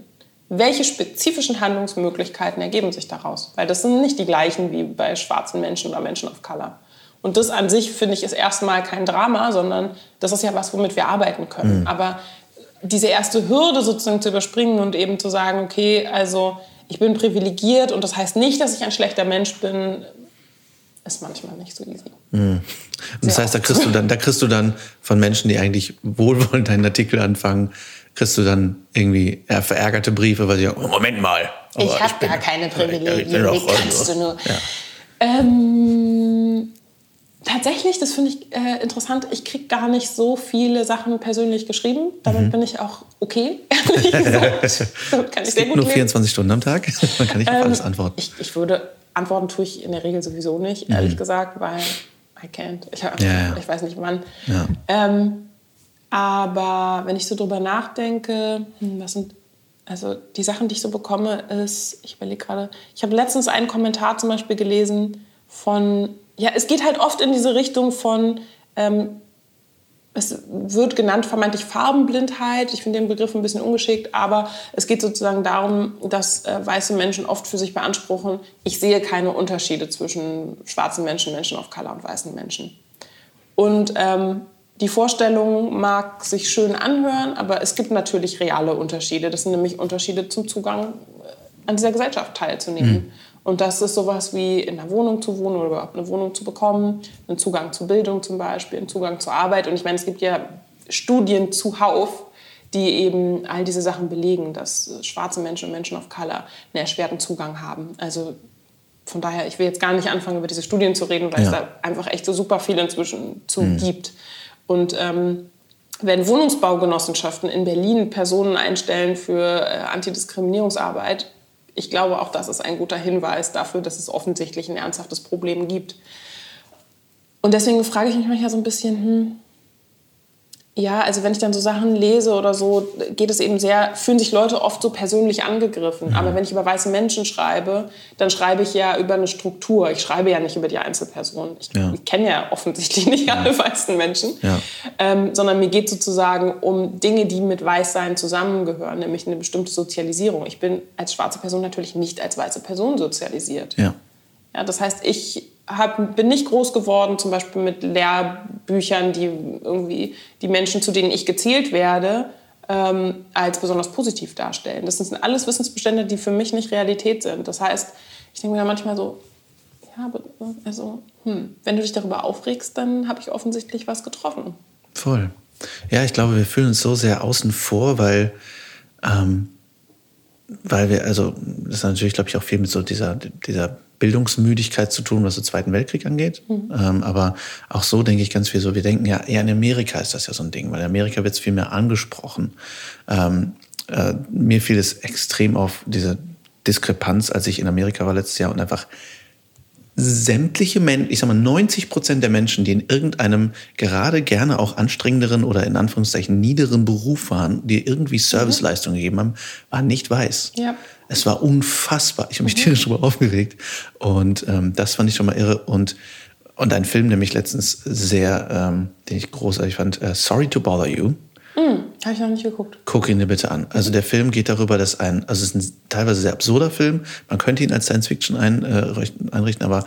welche spezifischen Handlungsmöglichkeiten ergeben sich daraus? Weil das sind nicht die gleichen wie bei schwarzen Menschen oder Menschen of Color. Und das an sich, finde ich, ist erstmal kein Drama, sondern das ist ja was, womit wir arbeiten können. Aber diese erste Hürde sozusagen zu überspringen und eben zu sagen, okay, also ich bin privilegiert und das heißt nicht, dass ich ein schlechter Mensch bin, ist manchmal nicht so easy. Und das Sehr heißt, da kriegst du dann, da kriegst du dann von Menschen, die eigentlich wohlwollend deinen Artikel anfangen, kriegst du dann irgendwie ja, verärgerte Briefe, weil sie sagen, oh, Moment mal. aber ich habe gar keine Privilegien, wie kannst du nur? Ja. Ähm, tatsächlich, das finde ich äh, interessant, ich kriege gar nicht so viele Sachen persönlich geschrieben. Damit Mhm. bin ich auch okay, ehrlich gesagt. Damit kann ich Es gibt nur leben. 24 Stunden am Tag. Man kann nicht auf Ähm, alles antworten. Ich, ich würde, antworten tue ich in der Regel sowieso nicht, ehrlich gesagt, weil I can't. Ich, hab, Mhm. Ja. ich weiß nicht wann. Ja. Ähm, aber wenn ich so drüber nachdenke, hm, was sind, also die Sachen, die ich so bekomme, ist, ich überlege gerade, ich habe letztens einen Kommentar zum Beispiel gelesen von, ja, es geht halt oft in diese Richtung von, ähm, es wird genannt vermeintlich Farbenblindheit. Ich finde den Begriff ein bisschen ungeschickt, aber es geht sozusagen darum, dass äh, weiße Menschen oft für sich beanspruchen, ich sehe keine Unterschiede zwischen schwarzen Menschen, Menschen of Color und weißen Menschen. Und ähm, die Vorstellung mag sich schön anhören, aber es gibt natürlich reale Unterschiede. Das sind nämlich Unterschiede zum Zugang äh, an dieser Gesellschaft teilzunehmen. Und das ist sowas wie in einer Wohnung zu wohnen oder überhaupt eine Wohnung zu bekommen, einen Zugang zur Bildung zum Beispiel, einen Zugang zur Arbeit. Und ich meine, es gibt ja Studien zuhauf, die eben all diese Sachen belegen, dass schwarze Menschen und Menschen of Color einen erschwerten Zugang haben. Also von daher, ich will jetzt gar nicht anfangen, über diese Studien zu reden, weil es Ja. da einfach echt so super viel inzwischen zu gibt. Und ähm, wenn Wohnungsbaugenossenschaften in Berlin Personen einstellen für äh, Antidiskriminierungsarbeit, ich glaube, auch das ist ein guter Hinweis dafür, dass es offensichtlich ein ernsthaftes Problem gibt. Und deswegen frage ich mich manchmal so ein bisschen, hm, ja, also wenn ich dann so Sachen lese oder so, geht es eben sehr, fühlen sich Leute oft so persönlich angegriffen. Aber wenn ich über weiße Menschen schreibe, dann schreibe ich ja über eine Struktur. Ich schreibe ja nicht über die Einzelperson. Ich, Ja. ich kenne ja offensichtlich nicht alle weißen Menschen. Ja. Ähm, sondern mir geht sozusagen um Dinge, die mit Weißsein zusammengehören, nämlich eine bestimmte Sozialisierung. Ich bin als schwarze Person natürlich nicht als weiße Person sozialisiert. Ja. Ja, das heißt, ich hab, bin nicht groß geworden, zum Beispiel mit Lehrbüchern, die irgendwie die Menschen, zu denen ich gezählt werde, ähm, als besonders positiv darstellen. Das sind alles Wissensbestände, die für mich nicht Realität sind. Das heißt, ich denke mir manchmal so, ja, also, hm, wenn du dich darüber aufregst, dann habe ich offensichtlich was getroffen. Voll. Ja, ich glaube, wir fühlen uns so sehr außen vor, weil, ähm, weil wir, also, das hat natürlich, glaube ich, auch viel mit so dieser, dieser Bildungsmüdigkeit zu tun, was den Zweiten Weltkrieg angeht. Ähm, aber auch so denke ich ganz viel so, wir denken ja, eher in Amerika ist das ja so ein Ding, weil in Amerika wird es viel mehr angesprochen. Ähm, äh, mir fiel es extrem auf diese Diskrepanz, als ich in Amerika war letztes Jahr und einfach sämtliche Menschen, ich sag mal 90 Prozent der Menschen, die in irgendeinem gerade gerne auch anstrengenderen oder in Anführungszeichen niederen Beruf waren, die irgendwie Serviceleistungen gegeben haben, waren nicht weiß. Ja. Es war unfassbar. Ich habe mich tierisch darüber aufgeregt. Und ähm, das fand ich schon mal irre. Und, und ein Film, der mich letztens sehr, ähm, den ich großartig fand, äh, Sorry to Bother You. Habe ich noch nicht geguckt. Guck ihn dir bitte an. Also der Film geht darüber, dass ein, also es ist ein teilweise sehr absurder Film. Man könnte ihn als Science Fiction ein, äh, richten- einrichten, aber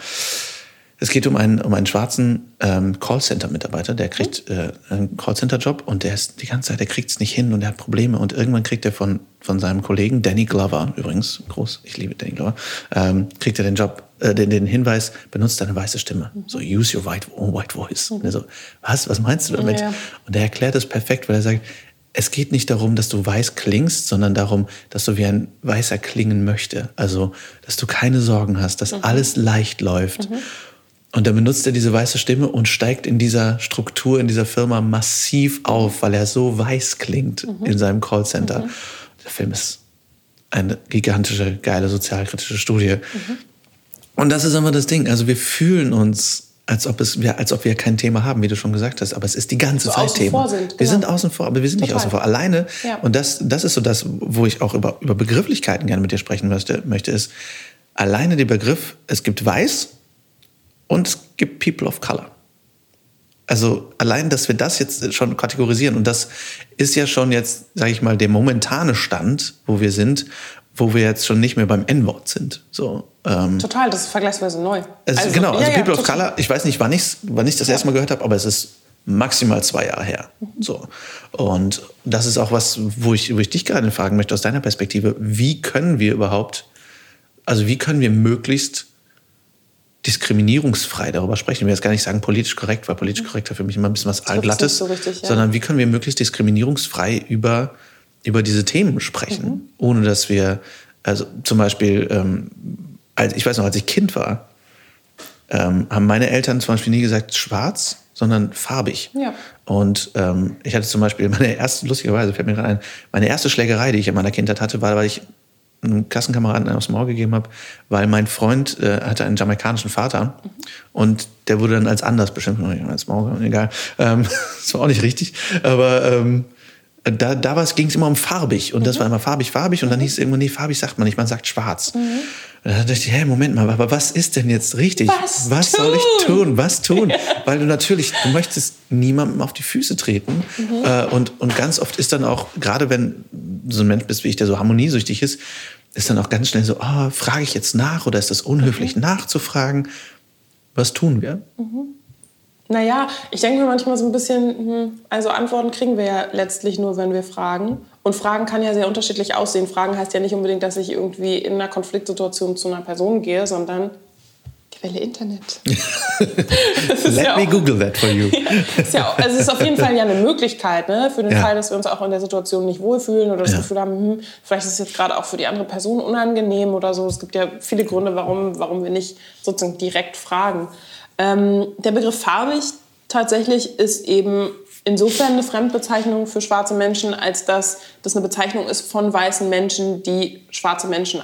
Es geht um einen, um einen schwarzen ähm, Callcenter-Mitarbeiter, der kriegt äh, einen Callcenter-Job und der ist die ganze Zeit, der kriegt es nicht hin und er hat Probleme und irgendwann kriegt er von, von seinem Kollegen, Danny Glover, übrigens, groß, ich liebe Danny Glover, ähm, kriegt er den Job, äh, den, den Hinweis, benutzt deine weiße Stimme. So, use your white, white voice. Und er so, was, was meinst du damit? Ja. Und er erklärt es perfekt, weil er sagt, es geht nicht darum, dass du weiß klingst, sondern darum, dass du wie ein Weißer klingen möchte. Also, dass du keine Sorgen hast, dass alles leicht läuft. Und dann benutzt er diese weiße Stimme und steigt in dieser Struktur, in dieser Firma massiv auf, weil er so weiß klingt in seinem Callcenter. Der Film ist eine gigantische, geile sozialkritische Studie. Und das ist immer das Ding. Also wir fühlen uns, als ob, es, wir- als ob wir kein Thema haben, wie du schon gesagt hast. Aber es ist die ganze Zeit außen Thema. sind, Wir genau. sind außen vor, aber wir sind nicht Total. außen vor. Alleine. Ja. Und das, das ist so das, wo ich auch über, über Begrifflichkeiten gerne mit dir sprechen möchte, möchte, ist alleine der Begriff, es gibt Weiß und es gibt People of Color. Also allein, dass wir das jetzt schon kategorisieren und das ist ja schon jetzt, sage ich mal, der momentane Stand, wo wir sind, wo wir jetzt schon nicht mehr beim N-Wort sind. So, ähm, Total, das ist vergleichsweise neu. also, genau, also ja, ja, People of total. Color, ich weiß nicht, wann ich es wann ich das erste Mal gehört habe, aber es ist maximal zwei Jahre her. So. Und das ist auch was, wo ich, wo ich dich gerade fragen möchte, aus deiner Perspektive, wie können wir überhaupt, also wie können wir möglichst diskriminierungsfrei darüber sprechen. Ich will jetzt gar nicht sagen politisch korrekt, weil politisch korrekt für mich immer ein bisschen was Allglattes, so richtig, ja. sondern wie können wir möglichst diskriminierungsfrei über, über diese Themen sprechen, Mhm. ohne dass wir, also zum Beispiel, ähm, als, ich weiß noch, als ich Kind war, ähm, haben meine Eltern zum Beispiel nie gesagt schwarz, sondern farbig. Ja. Und ähm, ich hatte zum Beispiel meine erste, lustigerweise fällt mir gerade ein, meine erste Schlägerei, die ich in meiner Kindheit hatte, war, weil ich einem Klassenkameraden aufs Maul gegeben habe, weil mein Freund äh, hatte einen jamaikanischen Vater und der wurde dann als anders bestimmt, als Maul, egal, ähm, das war auch nicht richtig, aber ähm, da, da ging es immer um farbig. Und das war immer farbig, farbig. Und dann hieß es irgendwann, nee, farbig sagt man nicht, man sagt schwarz. Und dann dachte ich, hey, Moment mal, aber was ist denn jetzt richtig? Was soll ich tun? Was tun? Weil du natürlich, du möchtest niemandem auf die Füße treten. Äh, und, und ganz oft ist dann auch, gerade wenn so ein Mensch bist wie ich, der so harmoniesüchtig ist, ist dann auch ganz schnell so, ah, frage ich jetzt nach oder ist das unhöflich nachzufragen? Was tun wir? Naja, ich denke mir manchmal so ein bisschen, hm, also Antworten kriegen wir ja letztlich nur, wenn wir fragen. Und Fragen kann ja sehr unterschiedlich aussehen. Fragen heißt ja nicht unbedingt, dass ich irgendwie in einer Konfliktsituation zu einer Person gehe, sondern Quelle Internet. Let ja me auch- Google that for you. ist ja, auch- also es ist auf jeden Fall ja eine Möglichkeit, ne? für den Ja. Fall, dass wir uns auch in der Situation nicht wohlfühlen oder das Ja. Gefühl haben, hm, vielleicht ist es jetzt gerade auch für die andere Person unangenehm oder so. Es gibt ja viele Gründe, warum, warum wir nicht sozusagen direkt fragen. Ähm, der Begriff farbig tatsächlich ist eben insofern eine Fremdbezeichnung für schwarze Menschen, als dass das eine Bezeichnung ist von weißen Menschen, die schwarze Menschen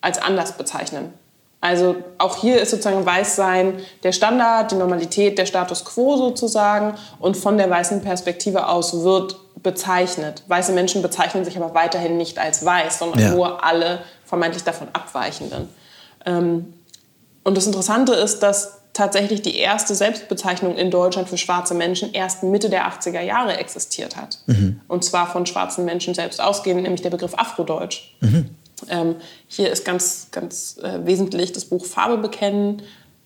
als anders bezeichnen. Also auch hier ist sozusagen Weißsein der Standard, die Normalität, der Status quo sozusagen und von der weißen Perspektive aus wird bezeichnet. Weiße Menschen bezeichnen sich aber weiterhin nicht als weiß, sondern Ja. nur alle vermeintlich davon Abweichenden. Ähm, und das Interessante ist, dass tatsächlich die erste Selbstbezeichnung in Deutschland für schwarze Menschen erst Mitte der 80er Jahre existiert hat. Und zwar von schwarzen Menschen selbst ausgehend, nämlich der Begriff Afrodeutsch. Ähm, hier ist ganz, ganz äh, wesentlich das Buch Farbe bekennen.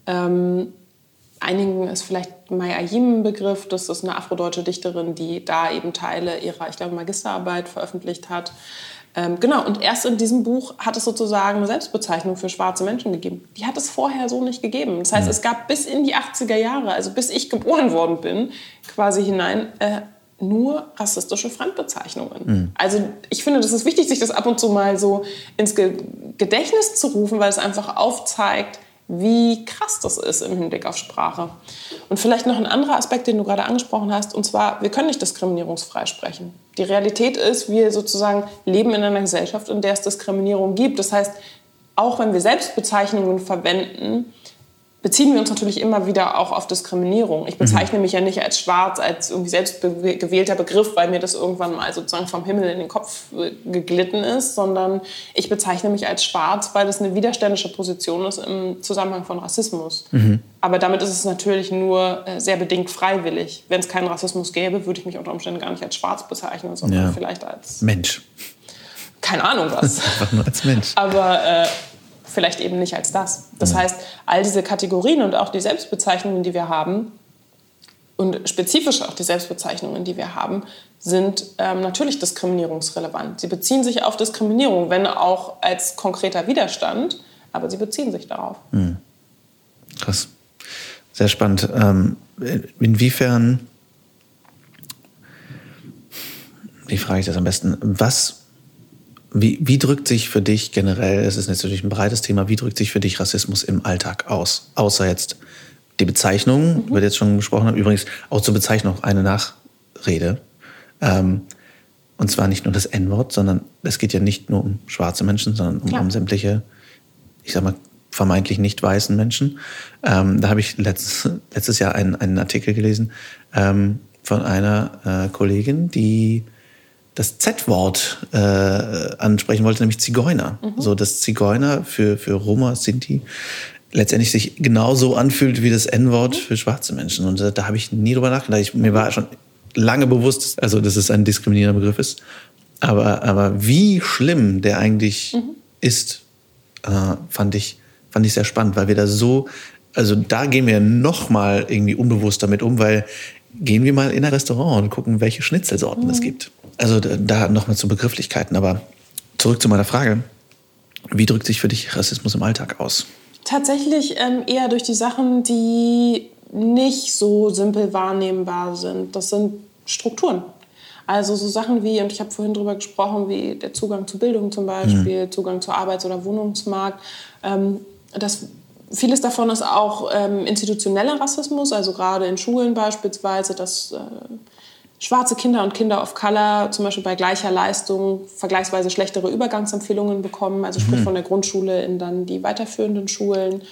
Ähm, einigen ist vielleicht Mai Ayim ein Begriff. Das ist eine afrodeutsche Dichterin, die da eben Teile ihrer, ich glaube, Magisterarbeit veröffentlicht hat. Ähm, genau, und erst in diesem Buch hat es sozusagen eine Selbstbezeichnung für schwarze Menschen gegeben. Die hat es vorher so nicht gegeben. Das heißt, es gab bis in die 80er Jahre, also bis ich geboren worden bin, quasi hinein, äh, nur rassistische Fremdbezeichnungen. Also ich finde, das ist wichtig, sich das ab und zu mal so ins Ge Gedächtnis zu rufen, weil es einfach aufzeigt, wie krass das ist im Hinblick auf Sprache. Und vielleicht noch ein anderer Aspekt, den du gerade angesprochen hast, und zwar, wir können nicht diskriminierungsfrei sprechen. Die Realität ist, wir sozusagen leben in einer Gesellschaft, in der es Diskriminierung gibt. Das heißt, auch wenn wir Selbstbezeichnungen verwenden, beziehen wir uns natürlich immer wieder auch auf Diskriminierung. Ich bezeichne mich ja nicht als schwarz, als irgendwie selbstgewählter Begriff, weil mir das irgendwann mal sozusagen vom Himmel in den Kopf äh, geglitten ist, sondern ich bezeichne mich als schwarz, weil das eine widerständische Position ist im Zusammenhang von Rassismus. Aber damit ist es natürlich nur äh, sehr bedingt freiwillig. Wenn es keinen Rassismus gäbe, würde ich mich unter Umständen gar nicht als schwarz bezeichnen, sondern Ja. vielleicht als Mensch. keine Ahnung was. Einfach nur als Mensch. Aber äh, vielleicht eben nicht als das. Das heißt, all diese Kategorien und auch die Selbstbezeichnungen, die wir haben, und spezifisch auch die Selbstbezeichnungen, die wir haben, sind ähm, natürlich diskriminierungsrelevant. Sie beziehen sich auf Diskriminierung, wenn auch als konkreter Widerstand, aber sie beziehen sich darauf. Mhm. Krass. Sehr spannend. Ähm, inwiefern, wie frage ich das am besten, was, wie, wie drückt sich für dich generell, es ist natürlich ein breites Thema, wie drückt sich für dich Rassismus im Alltag aus? Außer jetzt die Bezeichnung, mhm. wir jetzt schon gesprochen haben, übrigens auch zur Bezeichnung eine Nachrede. Ähm, und zwar nicht nur das N-Wort, sondern es geht ja nicht nur um schwarze Menschen, sondern um, um sämtliche, ich sag mal, vermeintlich nicht weißen Menschen. Ähm, da habe ich letztes, letztes Jahr einen, einen Artikel gelesen ähm, von einer äh, Kollegin, die das Z-Wort äh, ansprechen wollte, nämlich Zigeuner. Mhm. So, dass Zigeuner für, für Roma, Sinti letztendlich sich genauso anfühlt wie das N-Wort mhm. für schwarze Menschen. Und äh, da habe ich nie drüber nachgedacht. Ich, mir war schon lange bewusst, also dass es ein diskriminierender Begriff ist. Aber, aber wie schlimm der eigentlich mhm. ist, äh, fand, ich, fand ich sehr spannend, weil wir da so, also da gehen wir noch mal irgendwie unbewusst damit um, weil gehen wir mal in ein Restaurant und gucken, welche Schnitzelsorten mhm. es gibt. Also da, da noch mal zu Begrifflichkeiten. Aber zurück zu meiner Frage. Wie drückt sich für dich Rassismus im Alltag aus? Tatsächlich ähm, eher durch die Sachen, die nicht so simpel wahrnehmbar sind. Das sind Strukturen. Also so Sachen wie, und ich habe vorhin darüber gesprochen, wie der Zugang zu Bildung zum Beispiel, mhm. Zugang zu Arbeits- oder Wohnungsmarkt. Ähm, das, vieles davon ist auch ähm, institutioneller Rassismus, also gerade in Schulen beispielsweise, dass äh, schwarze Kinder und Kinder of Color zum Beispiel bei gleicher Leistung vergleichsweise schlechtere Übergangsempfehlungen bekommen, also sprich mhm. von der Grundschule in dann die weiterführenden Schulen.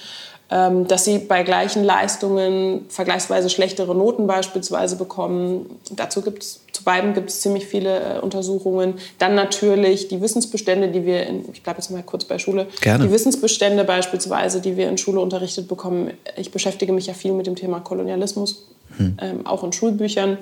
Ähm, dass sie bei gleichen Leistungen vergleichsweise schlechtere Noten beispielsweise bekommen. Dazu gibt es zu beiden gibt es ziemlich viele äh, Untersuchungen. Dann natürlich die Wissensbestände, die wir, in, ich bleibe jetzt mal kurz bei Schule, Gerne. die Wissensbestände beispielsweise, die wir in Schule unterrichtet bekommen. Ich beschäftige mich ja viel mit dem Thema Kolonialismus, hm. ähm, auch in Schulbüchern.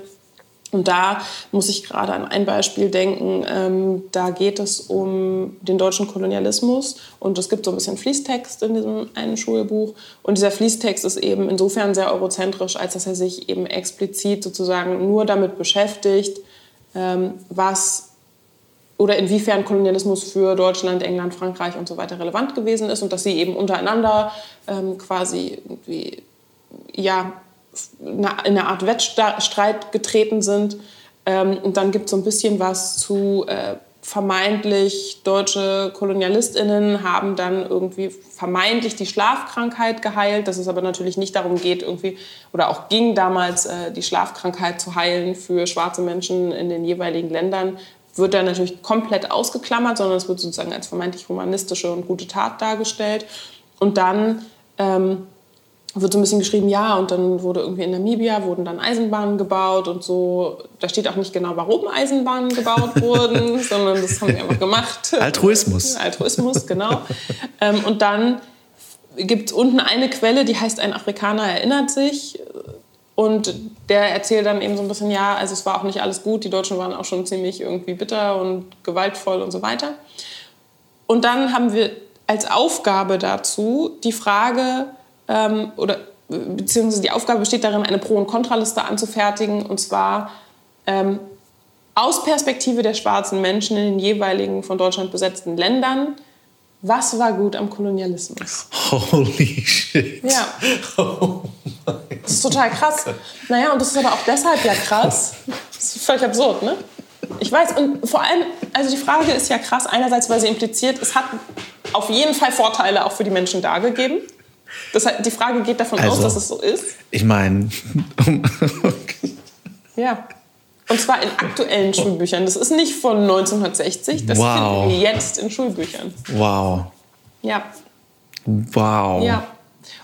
Und da muss ich gerade an ein Beispiel denken. Ähm, da geht es um den deutschen Kolonialismus und es gibt so ein bisschen Fließtext in diesem einen Schulbuch. Und dieser Fließtext ist eben insofern sehr eurozentrisch, als dass er sich eben explizit sozusagen nur damit beschäftigt, ähm, was oder inwiefern Kolonialismus für Deutschland, England, Frankreich und so weiter relevant gewesen ist und dass sie eben untereinander ähm, quasi irgendwie ja in eine Art Wettstreit getreten sind. Ähm, und dann gibt es so ein bisschen was zu äh, vermeintlich deutsche KolonialistInnen haben dann irgendwie vermeintlich die Schlafkrankheit geheilt, dass es aber natürlich nicht darum geht, irgendwie, oder auch ging damals, äh, die Schlafkrankheit zu heilen für schwarze Menschen in den jeweiligen Ländern, wird dann natürlich komplett ausgeklammert, sondern es wird sozusagen als vermeintlich humanistische und gute Tat dargestellt. Und dann ähm, wird so ein bisschen geschrieben, ja, und dann wurde irgendwie in Namibia wurden dann Eisenbahnen gebaut und so. Da steht auch nicht genau, warum Eisenbahnen gebaut wurden, sondern das haben sie einfach gemacht. Altruismus. Altruismus, genau. ähm, und dann gibt es unten eine Quelle, die heißt Ein Afrikaner erinnert sich. Und der erzählt dann eben so ein bisschen, ja, also es war auch nicht alles gut, die Deutschen waren auch schon ziemlich irgendwie bitter und gewaltvoll und so weiter. Und dann haben wir als Aufgabe dazu die Frage, ähm, oder beziehungsweise die Aufgabe besteht darin, eine Pro- und Kontraliste anzufertigen und zwar ähm, aus Perspektive der schwarzen Menschen in den jeweiligen von Deutschland besetzten Ländern. Was war gut am Kolonialismus? Holy shit. Ja. Oh das ist total krass. Naja, und das ist aber auch deshalb ja krass. Das ist völlig absurd, ne? Ich weiß, und vor allem, also die Frage ist ja krass, einerseits, weil sie impliziert, es hat auf jeden Fall Vorteile auch für die Menschen dargegeben. Das, die Frage geht davon also, aus, dass es so ist. Ich meine. ja. Und zwar in aktuellen Schulbüchern. Das ist nicht von 1960, das wow. finden wir jetzt in Schulbüchern. Wow. Ja. Wow. Ja.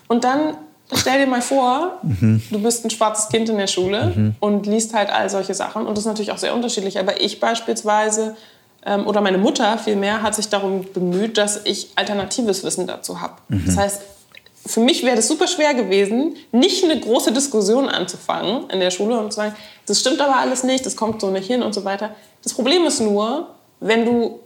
Und dann stell dir mal vor, mhm. du bist ein schwarzes Kind in der Schule mhm. und liest halt all solche Sachen. Und das ist natürlich auch sehr unterschiedlich. Aber ich beispielsweise ähm, oder meine Mutter vielmehr hat sich darum bemüht, dass ich alternatives Wissen dazu habe. Mhm. Das heißt, für mich wäre das super schwer gewesen, nicht eine große Diskussion anzufangen in der Schule und zu sagen, das stimmt aber alles nicht, das kommt so nicht hin und so weiter. Das Problem ist nur, wenn du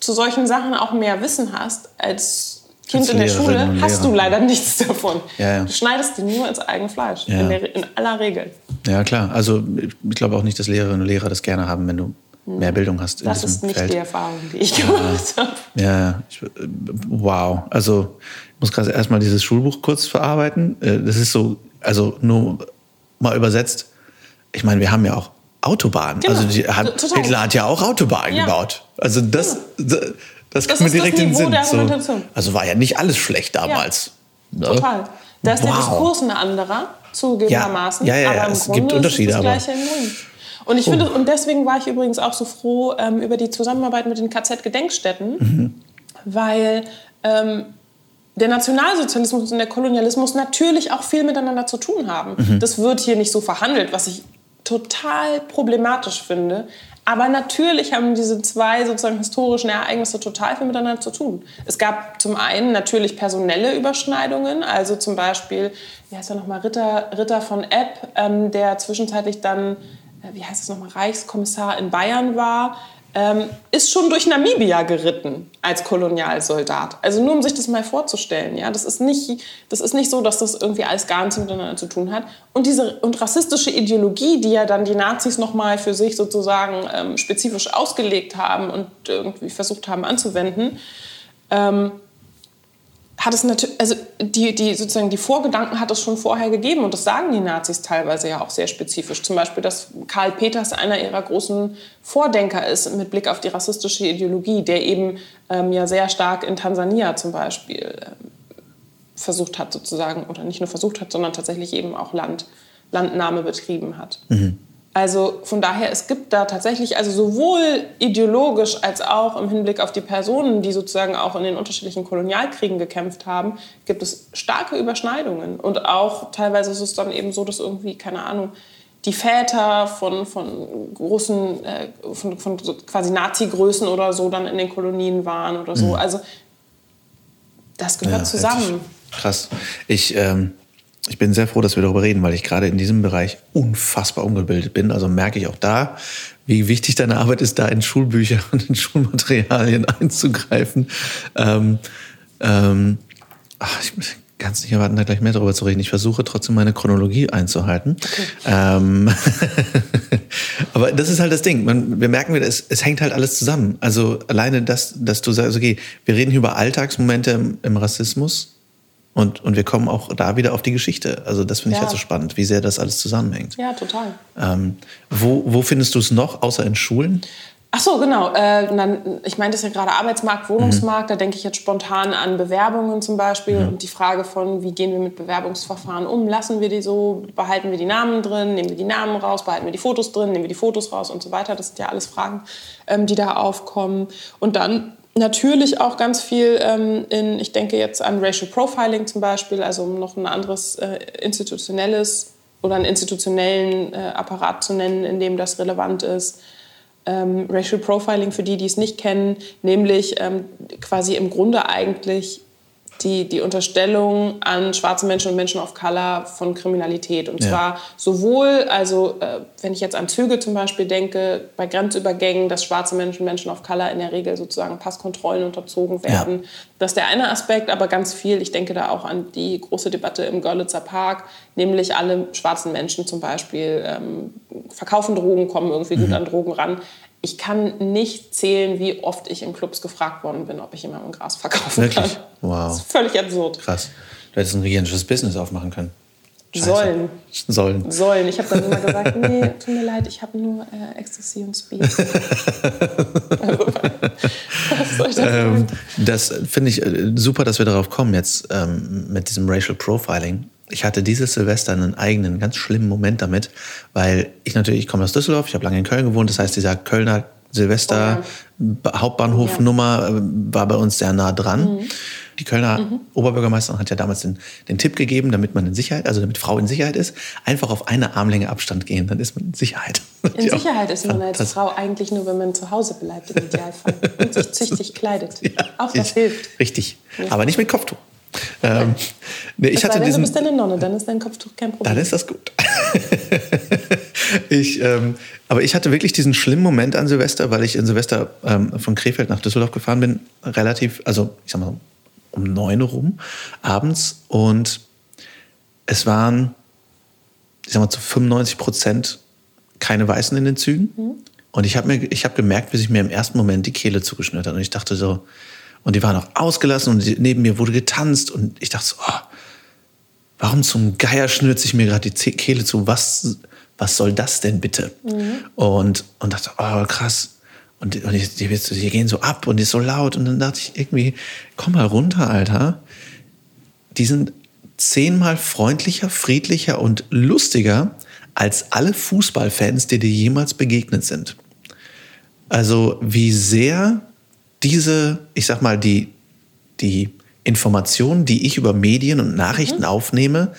zu solchen Sachen auch mehr Wissen hast als Kind Als in der Schule hast du leider nichts davon. Ja, ja. Du schneidest dir nur ins eigene Fleisch. Ja. In, der, in aller Regel. Ja, klar. Also ich glaube auch nicht, dass Lehrerinnen und Lehrer das gerne haben, wenn du mehr Bildung hast in Das diesem ist nicht Feld. die Erfahrung, die ich gemacht habe. Ja, ich, äh, wow. Also ich muss gerade erstmal dieses Schulbuch kurz verarbeiten. Äh, Das ist so, also nur mal übersetzt. Ich meine, wir haben ja auch Autobahnen. Genau. Also die hat, Total. Hitler hat ja auch Autobahnen Ja. gebaut. Also das, das, das Das kommt mir das direkt in den Sinn. der So. Also war ja nicht alles schlecht damals. Ne? Total. Da ist der Wow. Diskurs ein anderer, zugegebenermaßen. Ja, ja, ja, aber im es Grunde gibt Unterschiede, ist das aber- Gleiche im. Und ich finde, und deswegen war ich übrigens auch so froh ähm, über die Zusammenarbeit mit den KZ-Gedenkstätten, Mhm. weil ähm, der Nationalsozialismus und der Kolonialismus natürlich auch viel miteinander zu tun haben. Mhm. Das wird hier nicht so verhandelt, was ich total problematisch finde. Aber natürlich haben diese zwei sozusagen historischen Ereignisse total viel miteinander zu tun. Es gab zum einen natürlich personelle Überschneidungen, also zum Beispiel, wie heißt er nochmal, Ritter, Ritter von Epp, ähm, der zwischenzeitlich dann, wie heißt es nochmal, Reichskommissar in Bayern war, ähm, ist schon durch Namibia geritten als Kolonialsoldat. Also nur um sich das mal vorzustellen. Ja? Das, ist nicht, das ist nicht so, dass das irgendwie alles gar nichts miteinander zu tun hat. Und diese und rassistische Ideologie, die ja dann die Nazis nochmal für sich sozusagen ähm, spezifisch ausgelegt haben und irgendwie versucht haben anzuwenden, ähm, hat es natürlich, also die, die sozusagen die Vorgedanken hat es schon vorher gegeben und das sagen die Nazis teilweise ja auch sehr spezifisch. Zum Beispiel, dass Karl Peters einer ihrer großen Vordenker ist mit Blick auf die rassistische Ideologie, der eben ähm, ja sehr stark in Tansania zum Beispiel ähm, versucht hat sozusagen, oder nicht nur versucht hat, sondern tatsächlich eben auch Land, Landnahme betrieben hat. Also von daher, es gibt da tatsächlich, also sowohl ideologisch als auch im Hinblick auf die Personen, die sozusagen auch in den unterschiedlichen Kolonialkriegen gekämpft haben, gibt es starke Überschneidungen. Und auch teilweise ist es dann eben so, dass irgendwie, keine Ahnung, die Väter von, von großen, äh, von, von so quasi Nazi-Größen oder so dann in den Kolonien waren oder so. Also das gehört Ja, zusammen. Krass. Ich, ähm, ich bin sehr froh, dass wir darüber reden, weil ich gerade in diesem Bereich unfassbar ungebildet bin. Also merke ich auch da, wie wichtig deine Arbeit ist, da in Schulbücher und in Schulmaterialien einzugreifen. Ähm, ähm, ach, ich kann es nicht erwarten, da gleich mehr darüber zu reden. Ich versuche trotzdem meine Chronologie einzuhalten. Ähm, aber das ist halt das Ding. Man, wir merken wieder, es, es hängt halt alles zusammen. Also alleine das, dass du sagst, okay, wir reden hier über Alltagsmomente im, im Rassismus und, und wir kommen auch da wieder auf die Geschichte. Also das finde ich Ja. halt so spannend, wie sehr das alles zusammenhängt. Ja, total. Ähm, wo, wo findest du es noch, außer in Schulen? Ach so, genau. Äh, dann, ich meinte es ja gerade Arbeitsmarkt, Wohnungsmarkt. Da denke ich jetzt spontan an Bewerbungen zum Beispiel und die Frage von, wie gehen wir mit Bewerbungsverfahren um? Lassen wir die so? Behalten wir die Namen drin? Nehmen wir die Namen raus? Behalten wir die Fotos drin? Nehmen wir die Fotos raus und so weiter? Das sind ja alles Fragen, ähm, die da aufkommen. Und dann natürlich auch ganz viel ähm, in, ich denke jetzt an Racial Profiling zum Beispiel, also um noch ein anderes äh, institutionelles oder einen institutionellen äh, Apparat zu nennen, in dem das relevant ist. Ähm, Racial Profiling für die, die es nicht kennen, nämlich ähm, quasi im Grunde eigentlich die, die Unterstellung an schwarze Menschen und Menschen of Color von Kriminalität. Und Ja. zwar sowohl, also äh, wenn ich jetzt an Züge zum Beispiel denke, bei Grenzübergängen, dass schwarze Menschen, Menschen of Color in der Regel sozusagen Passkontrollen unterzogen werden. Das ist der eine Aspekt, aber ganz viel, ich denke da auch an die große Debatte im Görlitzer Park, nämlich alle schwarzen Menschen zum Beispiel ähm, verkaufen Drogen, kommen irgendwie gut an Drogen ran. Ich kann nicht zählen, wie oft ich in Clubs gefragt worden bin, ob ich jemandem Gras verkaufen Wirklich? kann. Wow. Das ist völlig absurd. Krass. Du hättest ein gigantisches Business aufmachen können. Scheiße. Sollen. Sollen. Sollen. Ich habe dann immer gesagt, nee, tut mir leid, ich habe nur äh, Ecstasy und Speed. also, was soll ich da Ähm, das finde ich äh, super, dass wir darauf kommen jetzt ähm, mit diesem Racial Profiling. Ich hatte dieses Silvester einen eigenen, ganz schlimmen Moment damit, weil ich natürlich, ich komme aus Düsseldorf, ich habe lange in Köln gewohnt, das heißt, dieser Kölner Silvester Ba- Hauptbahnhofnummer äh, war bei uns sehr nah dran. Die Kölner Oberbürgermeisterin hat ja damals den, den Tipp gegeben, damit man in Sicherheit, also damit Frau in Sicherheit ist, einfach auf eine Armlänge Abstand gehen, dann ist man in Sicherheit. In Sicherheit ist man als. Frau eigentlich nur, wenn man zu Hause bleibt im Idealfall und sich züchtig kleidet. Auch das hilft. Richtig. Aber nicht mit Kopftuch. Ähm, nee, ich hatte denn, du diesen, bist eine Nonne, dann ist dein Kopftuch kein Problem. dann ist das gut. ich, ähm, aber ich hatte wirklich diesen schlimmen Moment an Silvester, weil ich in Silvester ähm, von Krefeld nach Düsseldorf gefahren bin, relativ, also ich sag mal um neun rum abends und es waren, ich sag mal, zu 95 Prozent keine Weißen in den Zügen. Mhm. Und ich habe habe gemerkt, wie sich mir im ersten Moment die Kehle zugeschnürt hat. Und ich dachte so, und die waren auch ausgelassen und neben mir wurde getanzt und ich dachte so, oh, warum zum Geier schnürt sich mir gerade die Kehle zu? Was, was soll das denn bitte? Mhm. Und, und dachte, oh krass. Und, und die, die, die, gehen so ab und die ist so laut. Und dann dachte ich irgendwie, komm mal runter, Alter. Die sind zehnmal freundlicher, friedlicher und lustiger als alle Fußballfans, die dir jemals begegnet sind. Also wie sehr diese, ich sag mal, die, die Informationen, die ich über Medien und Nachrichten mhm. aufnehme,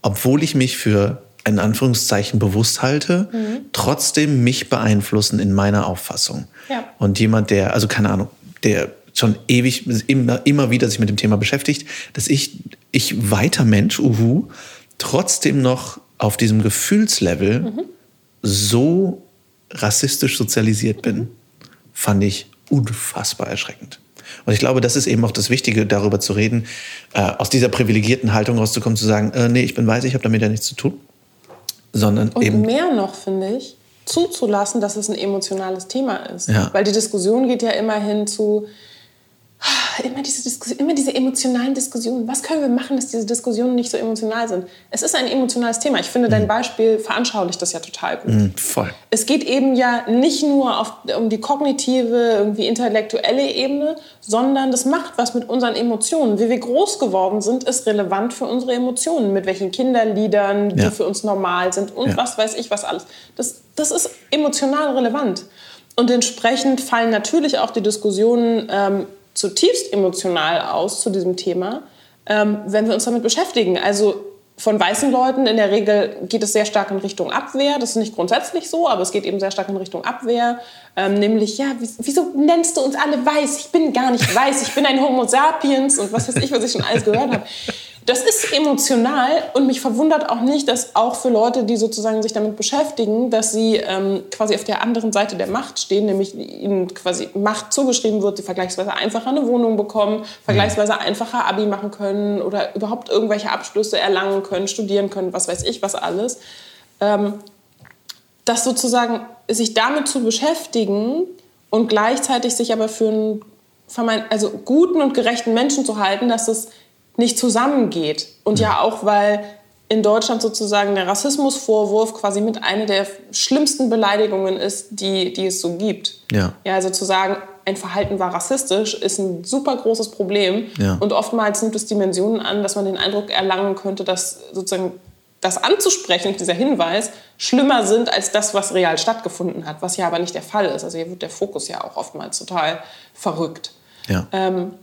obwohl ich mich für in Anführungszeichen bewusst halte, mhm. trotzdem mich beeinflussen in meiner Auffassung. Ja. Und jemand, der, also keine Ahnung, der schon ewig, immer, immer wieder sich mit dem Thema beschäftigt, dass ich, ich weiter Mensch, uhu, trotzdem noch auf diesem Gefühlslevel mhm. so rassistisch sozialisiert bin, mhm. fand ich unfassbar erschreckend. Und ich glaube, das ist eben auch das Wichtige, darüber zu reden, äh, aus dieser privilegierten Haltung rauszukommen, zu sagen, äh, nee, ich bin weiß, ich habe damit ja nichts zu tun. Sondern Und eben mehr noch, finde ich, zuzulassen, dass es ein emotionales Thema ist. Ja. Weil die Diskussion geht ja immer hin zu, immer diese, immer diese emotionalen Diskussionen. Was können wir machen, dass diese Diskussionen nicht so emotional sind? Es ist ein emotionales Thema. Ich finde, dein mhm. Beispiel veranschaulicht das ja total gut. Mhm, voll. Es geht eben ja nicht nur auf, um die kognitive, irgendwie intellektuelle Ebene, sondern das macht was mit unseren Emotionen. Wie wir groß geworden sind, ist relevant für unsere Emotionen. Mit welchen Kinderliedern, die ja. für uns normal sind und ja. was weiß ich, was alles. Das, das ist emotional relevant. Und entsprechend fallen natürlich auch die Diskussionen ähm, zutiefst emotional aus zu diesem Thema, ähm, wenn wir uns damit beschäftigen. Also von weißen Leuten in der Regel geht es sehr stark in Richtung Abwehr. Das ist nicht grundsätzlich so, aber es geht eben sehr stark in Richtung Abwehr. Ähm, nämlich, ja, wieso nennst du uns alle weiß? Ich bin gar nicht weiß, ich bin ein Homo sapiens und was weiß ich, was ich schon alles gehört habe. Das ist emotional und mich verwundert auch nicht, dass auch für Leute, die sozusagen sich damit beschäftigen, dass sie ähm, quasi auf der anderen Seite der Macht stehen, nämlich ihnen quasi Macht zugeschrieben wird, sie vergleichsweise einfacher eine Wohnung bekommen, vergleichsweise einfacher Abi machen können oder überhaupt irgendwelche Abschlüsse erlangen können, studieren können, was weiß ich, was alles. Ähm, dass sozusagen sich damit zu beschäftigen und gleichzeitig sich aber für einen also guten und gerechten Menschen zu halten, dass es nicht zusammengeht. Und ja auch, weil in Deutschland sozusagen der Rassismusvorwurf quasi mit einer der schlimmsten Beleidigungen ist, die, die es so gibt. Ja. ja also zu sagen, ein Verhalten war rassistisch, ist ein super großes Problem. Ja. Und oftmals nimmt es Dimensionen an, dass man den Eindruck erlangen könnte, dass sozusagen das anzusprechen, dieser Hinweis, schlimmer sind als das, was real stattgefunden hat, was ja aber nicht der Fall ist. Also hier wird der Fokus ja auch oftmals total verrückt. Ja. Ähm,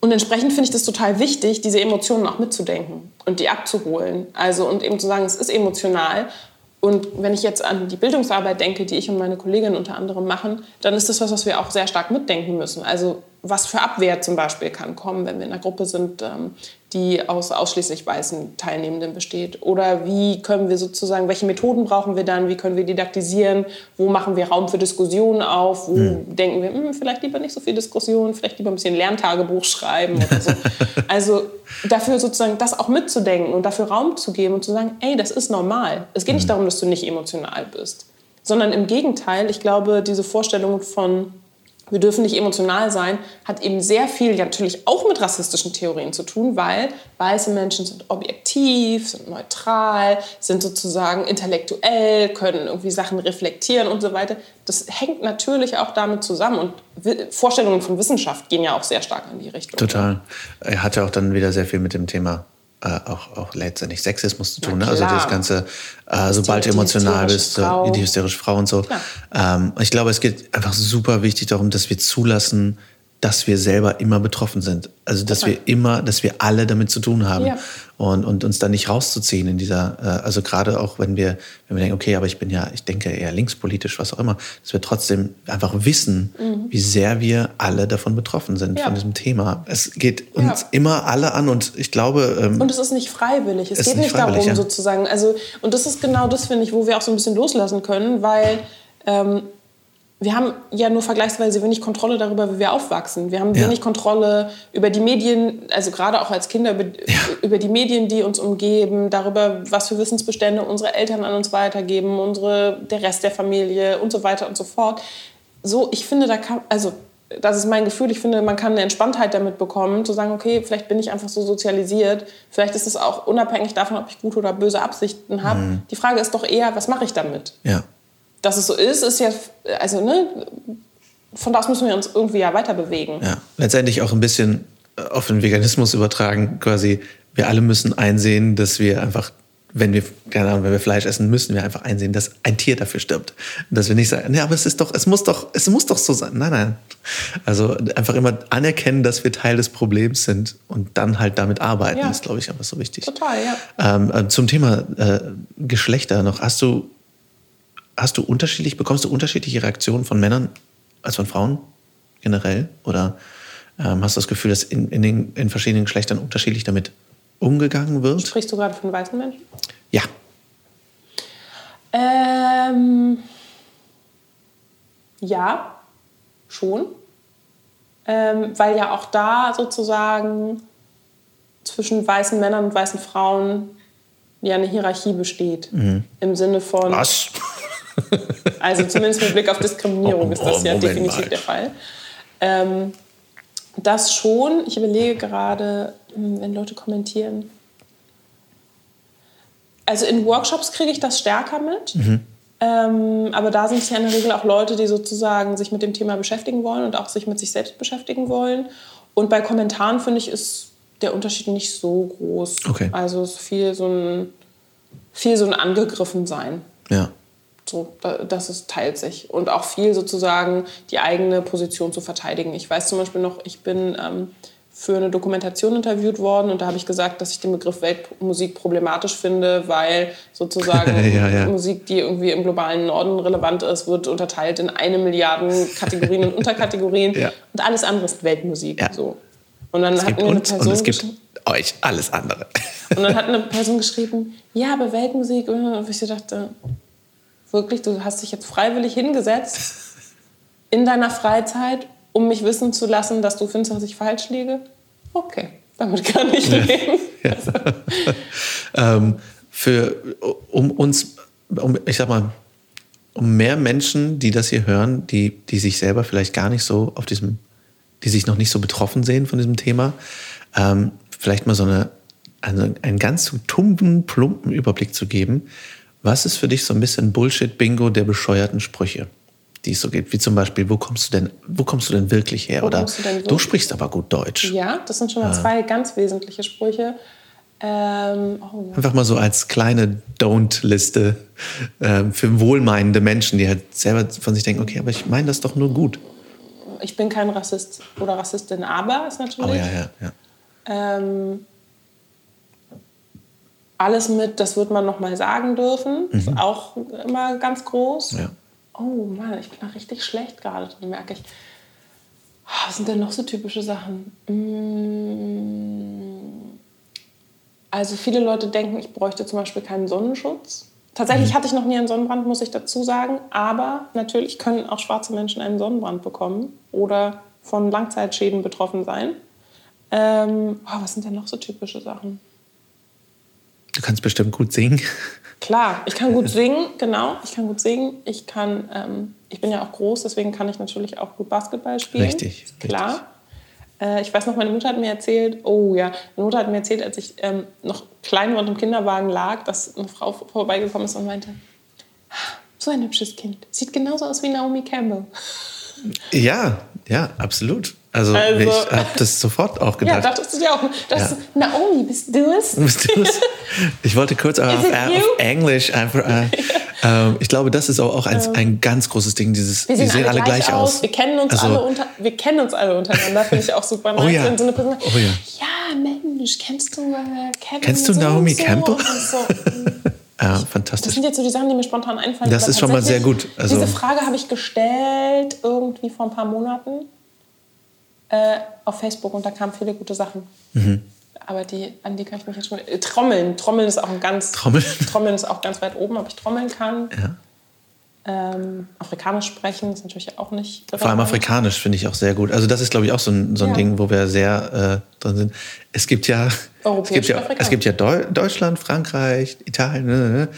und entsprechend finde ich das total wichtig, diese Emotionen auch mitzudenken und die abzuholen. Also und eben zu sagen, es ist emotional. Und wenn ich jetzt an die Bildungsarbeit denke, die ich und meine Kolleginnen unter anderem machen, dann ist das was, was wir auch sehr stark mitdenken müssen. Also was für Abwehr zum Beispiel kann kommen, wenn wir in einer Gruppe sind, ähm, die aus ausschließlich weißen Teilnehmenden besteht? Oder wie können wir sozusagen, welche Methoden brauchen wir dann? Wie können wir didaktisieren? Wo machen wir Raum für Diskussionen auf? Wo hm. denken wir, hm, vielleicht lieber nicht so viel Diskussion, vielleicht lieber ein bisschen Lerntagebuch schreiben oder so. also dafür sozusagen das auch mitzudenken und dafür Raum zu geben und zu sagen, ey, das ist normal. Es geht nicht hm. darum, dass du nicht emotional bist, sondern im Gegenteil, ich glaube, diese Vorstellung von wir dürfen nicht emotional sein, hat eben sehr viel ja, natürlich auch mit rassistischen Theorien zu tun, weil weiße Menschen sind objektiv, sind neutral, sind sozusagen intellektuell, können irgendwie Sachen reflektieren und so weiter. Das hängt natürlich auch damit zusammen und Vorstellungen von Wissenschaft gehen ja auch sehr stark in die Richtung. Total. Er hatte auch dann wieder sehr viel mit dem Thema äh, auch, auch letztendlich Sexismus zu tun. Ne? Also das Ganze, äh, sobald du emotional bist, Frau. die hysterische Frau und so. Ähm, ich glaube, es geht einfach super wichtig darum, dass wir zulassen, dass wir selber immer betroffen sind. Also dass okay. wir immer, dass wir alle damit zu tun haben. Ja. Und, und uns da nicht rauszuziehen in dieser, äh, also gerade auch wenn wir, wenn wir denken, okay, aber ich bin ja, ich denke eher linkspolitisch, was auch immer, dass wir trotzdem einfach wissen, mhm. wie sehr wir alle davon betroffen sind, ja. von diesem Thema. Es geht uns ja. immer alle an und ich glaube. Ähm, und es ist nicht freiwillig. Es geht nicht darum, sozusagen. Also, und das ist genau das, finde ich, wo wir auch so ein bisschen loslassen können, weil ähm, wir haben ja nur vergleichsweise wenig Kontrolle darüber, wie wir aufwachsen. Wir haben Ja. wenig Kontrolle über die Medien, also gerade auch als Kinder, über, über die Medien, die uns umgeben, darüber, was für Wissensbestände unsere Eltern an uns weitergeben, unsere, der Rest der Familie und so weiter und so fort. So, ich finde, da kann, also das ist mein Gefühl, ich finde, man kann eine Entspanntheit damit bekommen, zu sagen, okay, vielleicht bin ich einfach so sozialisiert, vielleicht ist es auch unabhängig davon, ob ich gute oder böse Absichten habe. Mhm. Die Frage ist doch eher, was mache ich damit? Ja. Dass es so ist, ist ja, also, ne, von da aus müssen wir uns irgendwie ja weiter bewegen. Ja, letztendlich auch ein bisschen äh, auf den Veganismus übertragen, quasi. Wir alle müssen einsehen, dass wir einfach, wenn wir, keine Ahnung, wenn wir Fleisch essen, müssen wir einfach einsehen, dass ein Tier dafür stirbt. Dass wir nicht sagen, ja, aber es ist doch, es muss doch, es muss doch so sein. Nein, nein. Also einfach immer anerkennen, dass wir Teil des Problems sind und dann halt damit arbeiten, Ja. ist, glaube ich, einfach so wichtig. Total, ja. Ähm, äh, zum Thema äh, Geschlechter noch. Hast du, hast du unterschiedlich, bekommst du unterschiedliche Reaktionen von Männern als von Frauen generell? Oder ähm, hast du das Gefühl, dass in, in den in verschiedenen Geschlechtern unterschiedlich damit umgegangen wird? Sprichst du gerade von weißen Menschen? Ja. Ähm, ja, schon. Ähm, weil ja auch da sozusagen zwischen weißen Männern und weißen Frauen ja eine Hierarchie besteht. Im Sinne von. Was? Also zumindest mit Blick auf Diskriminierung Oh, ist das ja Moment definitiv mal. der Fall. Ähm, das schon. Ich überlege gerade, hm, wenn Leute kommentieren. Also in Workshops kriege ich das stärker mit. Mhm. Ähm, aber da sind es ja in der Regel auch Leute, die sozusagen sich mit dem Thema beschäftigen wollen und auch sich mit sich selbst beschäftigen wollen. Und bei Kommentaren finde ich, ist der Unterschied nicht so groß. Okay. Also es ist viel so ein, viel so ein Angegriffensein. Ja. So, da- das ist, teilt sich. Und auch viel sozusagen die eigene Position zu verteidigen. Ich weiß zum Beispiel noch, ich bin ähm, für eine Dokumentation interviewt worden und da habe ich gesagt, dass ich den Begriff Weltmusik problematisch finde, weil sozusagen Ja, ja. Musik, die irgendwie im globalen Norden relevant ist, wird unterteilt in eine Milliarden Kategorien und Unterkategorien Ja. und alles andere ist Weltmusik. So. Und dann Es hat gibt mir eine Person und es gibt geschrieben- euch alles andere. und dann hat eine Person geschrieben, ja, aber Weltmusik. Und ich so dachte, wirklich, du hast dich jetzt freiwillig hingesetzt in deiner Freizeit, um mich wissen zu lassen, dass du findest, dass ich falsch liege? Okay, damit kann ich leben. ähm, für, um uns, um, ich sag mal, um mehr Menschen, die das hier hören, die, die sich selber vielleicht gar nicht so auf diesem, die sich noch nicht so betroffen sehen von diesem Thema, ähm, vielleicht mal so eine, also einen ganz tumpen, plumpen Überblick zu geben. Was ist für dich so ein bisschen Bullshit-Bingo der bescheuerten Sprüche, die es so gibt? Wie zum Beispiel, wo kommst du denn, wo kommst du denn wirklich her? Wo Oder du denn du wirklich? sprichst aber gut Deutsch. Ja, das sind schon mal zwei ganz wesentliche Sprüche. Ähm, oh, ja. Einfach mal so als kleine Don't-Liste ähm, für wohlmeinende Menschen, die halt selber von sich denken, okay, aber ich meine das doch nur gut. Ich bin kein Rassist oder Rassistin, aber ist natürlich. Oh ja, ja, ja. Ähm, alles mit, das wird man noch mal sagen dürfen, ist auch immer ganz groß. Mhm. Ja. Oh Mann, ich bin da richtig schlecht gerade drin, merke ich. Ah, Was sind denn noch so typische Sachen? Mm, Also viele Leute denken, ich bräuchte zum Beispiel keinen Sonnenschutz. Mhm. Tatsächlich hatte ich noch nie einen Sonnenbrand, muss ich dazu sagen. Aber natürlich können auch schwarze Menschen einen Sonnenbrand bekommen oder von Langzeitschäden betroffen sein. Ähm, oh, was sind denn noch so typische Sachen? Du kannst bestimmt gut singen. Klar, ich kann gut singen, genau. Ich kann gut singen. Ich kann, ähm, ich bin ja auch groß, deswegen kann ich natürlich auch gut Basketball spielen. Richtig, Klar. Äh, ich weiß noch, meine Mutter hat mir erzählt, oh ja, meine Mutter hat mir erzählt, als ich ähm, noch klein war und im Kinderwagen lag, dass eine Frau vorbeigekommen ist und meinte, so ein hübsches Kind. Sieht genauso aus wie Naomi Campbell. Ja, ja, absolut. Also, Also- ich habe das sofort auch Ja, gedacht. dachtest du dir auch. Das Ja. Naomi, bist du es? Bist du es? ich wollte kurz auf, äh, auf? Englisch einfach. Äh, ähm, ich glaube, das ist auch, auch ein, ein ganz großes Ding. Dieses, Wir sehen, alle, gleich, aus. Wir kennen uns Also, alle unter, wir kennen uns alle untereinander. Finde ich auch super nice. Oh ja. Wenn so eine Person Oh ja. ja, Mensch, kennst du äh, Kevin? Kennst du so Naomi so Campbell? Ja, Das fantastisch. sind jetzt so die Sachen, die mir spontan einfallen. Das ist schon mal sehr gut. Also- diese Frage habe ich gestellt irgendwie vor ein paar Monaten äh, auf Facebook und da kamen viele gute Sachen. Mhm. Aber die, an die kann ich mich jetzt schon. Äh, Trommeln. Trommeln ist auch ein ganz. Trommeln? Trommeln ist auch ganz weit oben, ob ich trommeln kann. Ja. Ähm, Afrikanisch sprechen ist natürlich auch nicht. Vor allem Afrikanisch finde ich auch sehr gut. Also das ist, glaube ich, auch so ein, so ein Ja. Ding, wo wir sehr äh, drin sind. Es gibt ja, es Europäisch gibt ja, es gibt ja Deu Deutschland, Frankreich, Italien ne, ne, ne.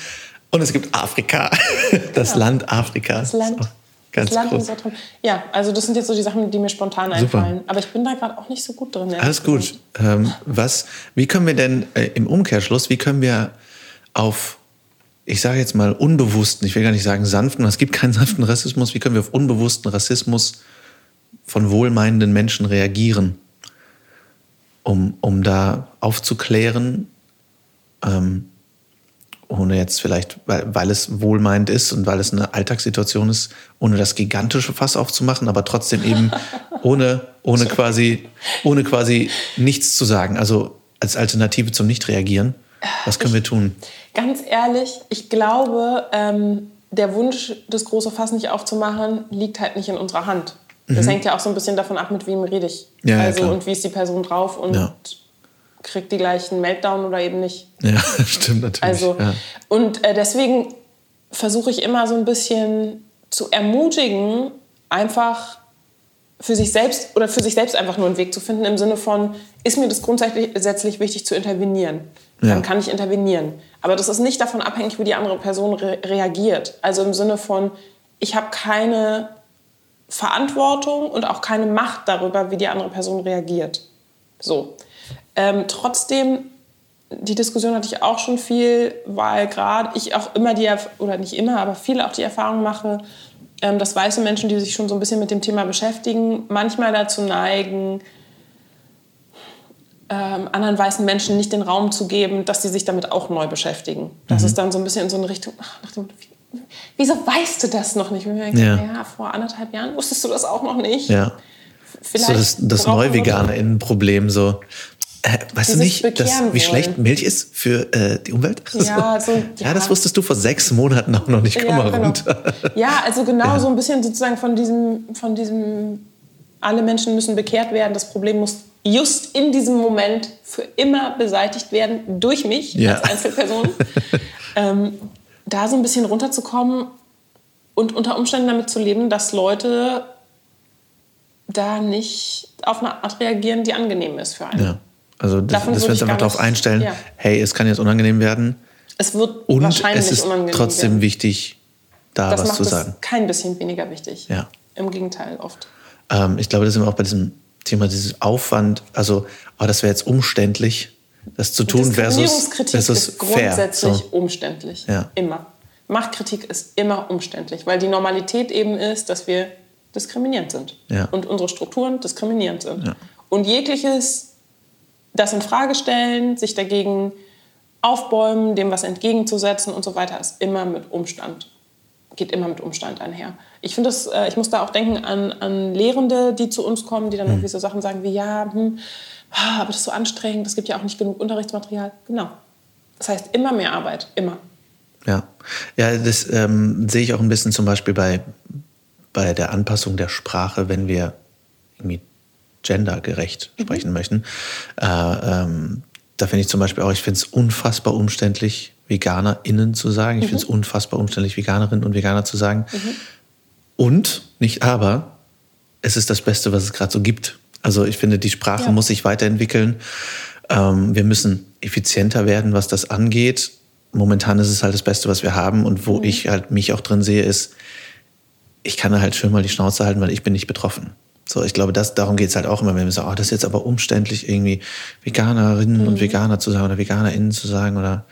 und es gibt Afrika, das Land Afrika. Das Land. Ganz das groß. Träume. Ja, also das sind jetzt so die Sachen, die mir spontan Super. einfallen. Aber ich bin da gerade auch nicht so gut drin. Alles gut. Ähm, was, wie können wir denn äh, im Umkehrschluss, wie können wir auf, ich sage jetzt mal unbewussten, ich will gar nicht sagen sanften, es gibt keinen sanften Rassismus, wie können wir auf unbewussten Rassismus von wohlmeinenden Menschen reagieren, um, um da aufzuklären, ähm, ohne jetzt vielleicht, weil, weil es wohlmeinend ist und weil es eine Alltagssituation ist, ohne das gigantische Fass aufzumachen, aber trotzdem eben ohne, ohne, quasi, ohne quasi nichts zu sagen. Also als Alternative zum Nicht-Reagieren. Was können wir tun? Ganz ehrlich, ich glaube, ähm, der Wunsch, das große Fass nicht aufzumachen, liegt halt nicht in unserer Hand. Das hängt ja auch so ein bisschen davon ab, mit wem rede ich. Mhm. Ja, ja, also klar. und wie ist die Person drauf und Ja. Kriegt die gleichen Meltdown oder eben nicht. Ja, stimmt natürlich. Also, ja. und äh, deswegen versuche ich immer so ein bisschen zu ermutigen, einfach für sich selbst oder für sich selbst einfach nur einen Weg zu finden im Sinne von, ist mir das grundsätzlich wichtig zu intervenieren? Ja. Dann kann ich intervenieren. Aber das ist nicht davon abhängig, wie die andere Person re reagiert. Also im Sinne von, ich habe keine Verantwortung und auch keine Macht darüber, wie die andere Person reagiert. So. Ähm, trotzdem, die Diskussion hatte ich auch schon viel, weil gerade ich auch immer die, oder nicht immer, aber viele auch die Erfahrung mache, ähm, dass weiße Menschen, die sich schon so ein bisschen mit dem Thema beschäftigen, manchmal dazu neigen, ähm, anderen weißen Menschen nicht den Raum zu geben, dass sie sich damit auch neu beschäftigen. Das ist dann so ein bisschen in so eine Richtung, ach, nach dem wieso weißt du das noch nicht? Und ich denke, Ja. ja, vor anderthalb Jahren wusstest du das auch noch nicht. ja. Vielleicht So das, das Neuveganer-Innenproblem. So. Äh, weißt du nicht, dass, wie schlecht. Milch ist für äh, die Umwelt? Ja, so, ja, ja. das wusstest du vor sechs Monaten auch noch nicht. Komm mal genau. runter. Ja, also genau so ein bisschen sozusagen von diesem, von diesem, alle Menschen müssen bekehrt werden. Das Problem muss just in diesem Moment für immer beseitigt werden durch mich Ja. als Einzelperson. ähm, da so ein bisschen runterzukommen und unter Umständen damit zu leben, dass Leute da nicht auf eine Art reagieren, die angenehm ist für einen. Also, das, Davon dass wir uns einfach darauf einstellen, ja. hey, es kann jetzt unangenehm werden. Es wird Und wahrscheinlich es ist unangenehm trotzdem werden. wichtig, da Das was macht zu es sagen. kein bisschen weniger wichtig. Ja. Im Gegenteil, oft. Ähm, ich glaube, das sind wir auch bei diesem Thema, dieses Aufwand, also, oh, das wäre jetzt umständlich, das zu tun versus, versus ist fair. grundsätzlich So. umständlich. Ja. Immer. Machtkritik ist immer umständlich, weil die Normalität eben ist, dass wir diskriminierend sind. Ja. Und unsere Strukturen diskriminierend sind. Ja. Und jegliches das in Frage stellen, sich dagegen aufbäumen, dem was entgegenzusetzen und so weiter, ist immer mit Umstand. Geht immer mit Umstand einher. Ich finde das, äh, ich muss da auch denken an, an Lehrende, die zu uns kommen, die dann irgendwie so Sachen sagen wie, ja, hm, ah, aber das ist so anstrengend, es gibt ja auch nicht genug Unterrichtsmaterial. Genau. Das heißt, immer mehr Arbeit, immer. Ja, ja das ähm, sehe ich auch ein bisschen zum Beispiel bei, bei der Anpassung der Sprache, wenn wir irgendwie gendergerecht Mhm. sprechen möchten. Äh, ähm, da finde ich zum Beispiel auch, ich finde es unfassbar umständlich, VeganerInnen zu sagen. Ich Mhm. finde es unfassbar umständlich, Veganerinnen und Veganer zu sagen. Und, nicht aber, es ist das Beste, was es gerade so gibt. Also ich finde, die Sprache Ja. muss sich weiterentwickeln. Ähm, wir müssen effizienter werden, was das angeht. Momentan ist es halt das Beste, was wir haben. Und wo ich halt mich auch drin sehe, ist, ich kann halt schön mal die Schnauze halten, weil ich bin nicht betroffen. So, ich glaube, das, darum geht's halt auch immer, wenn wir sagen, oh, das ist jetzt aber umständlich, irgendwie Veganerinnen und Veganer zu sagen oder VeganerInnen zu sagen oder.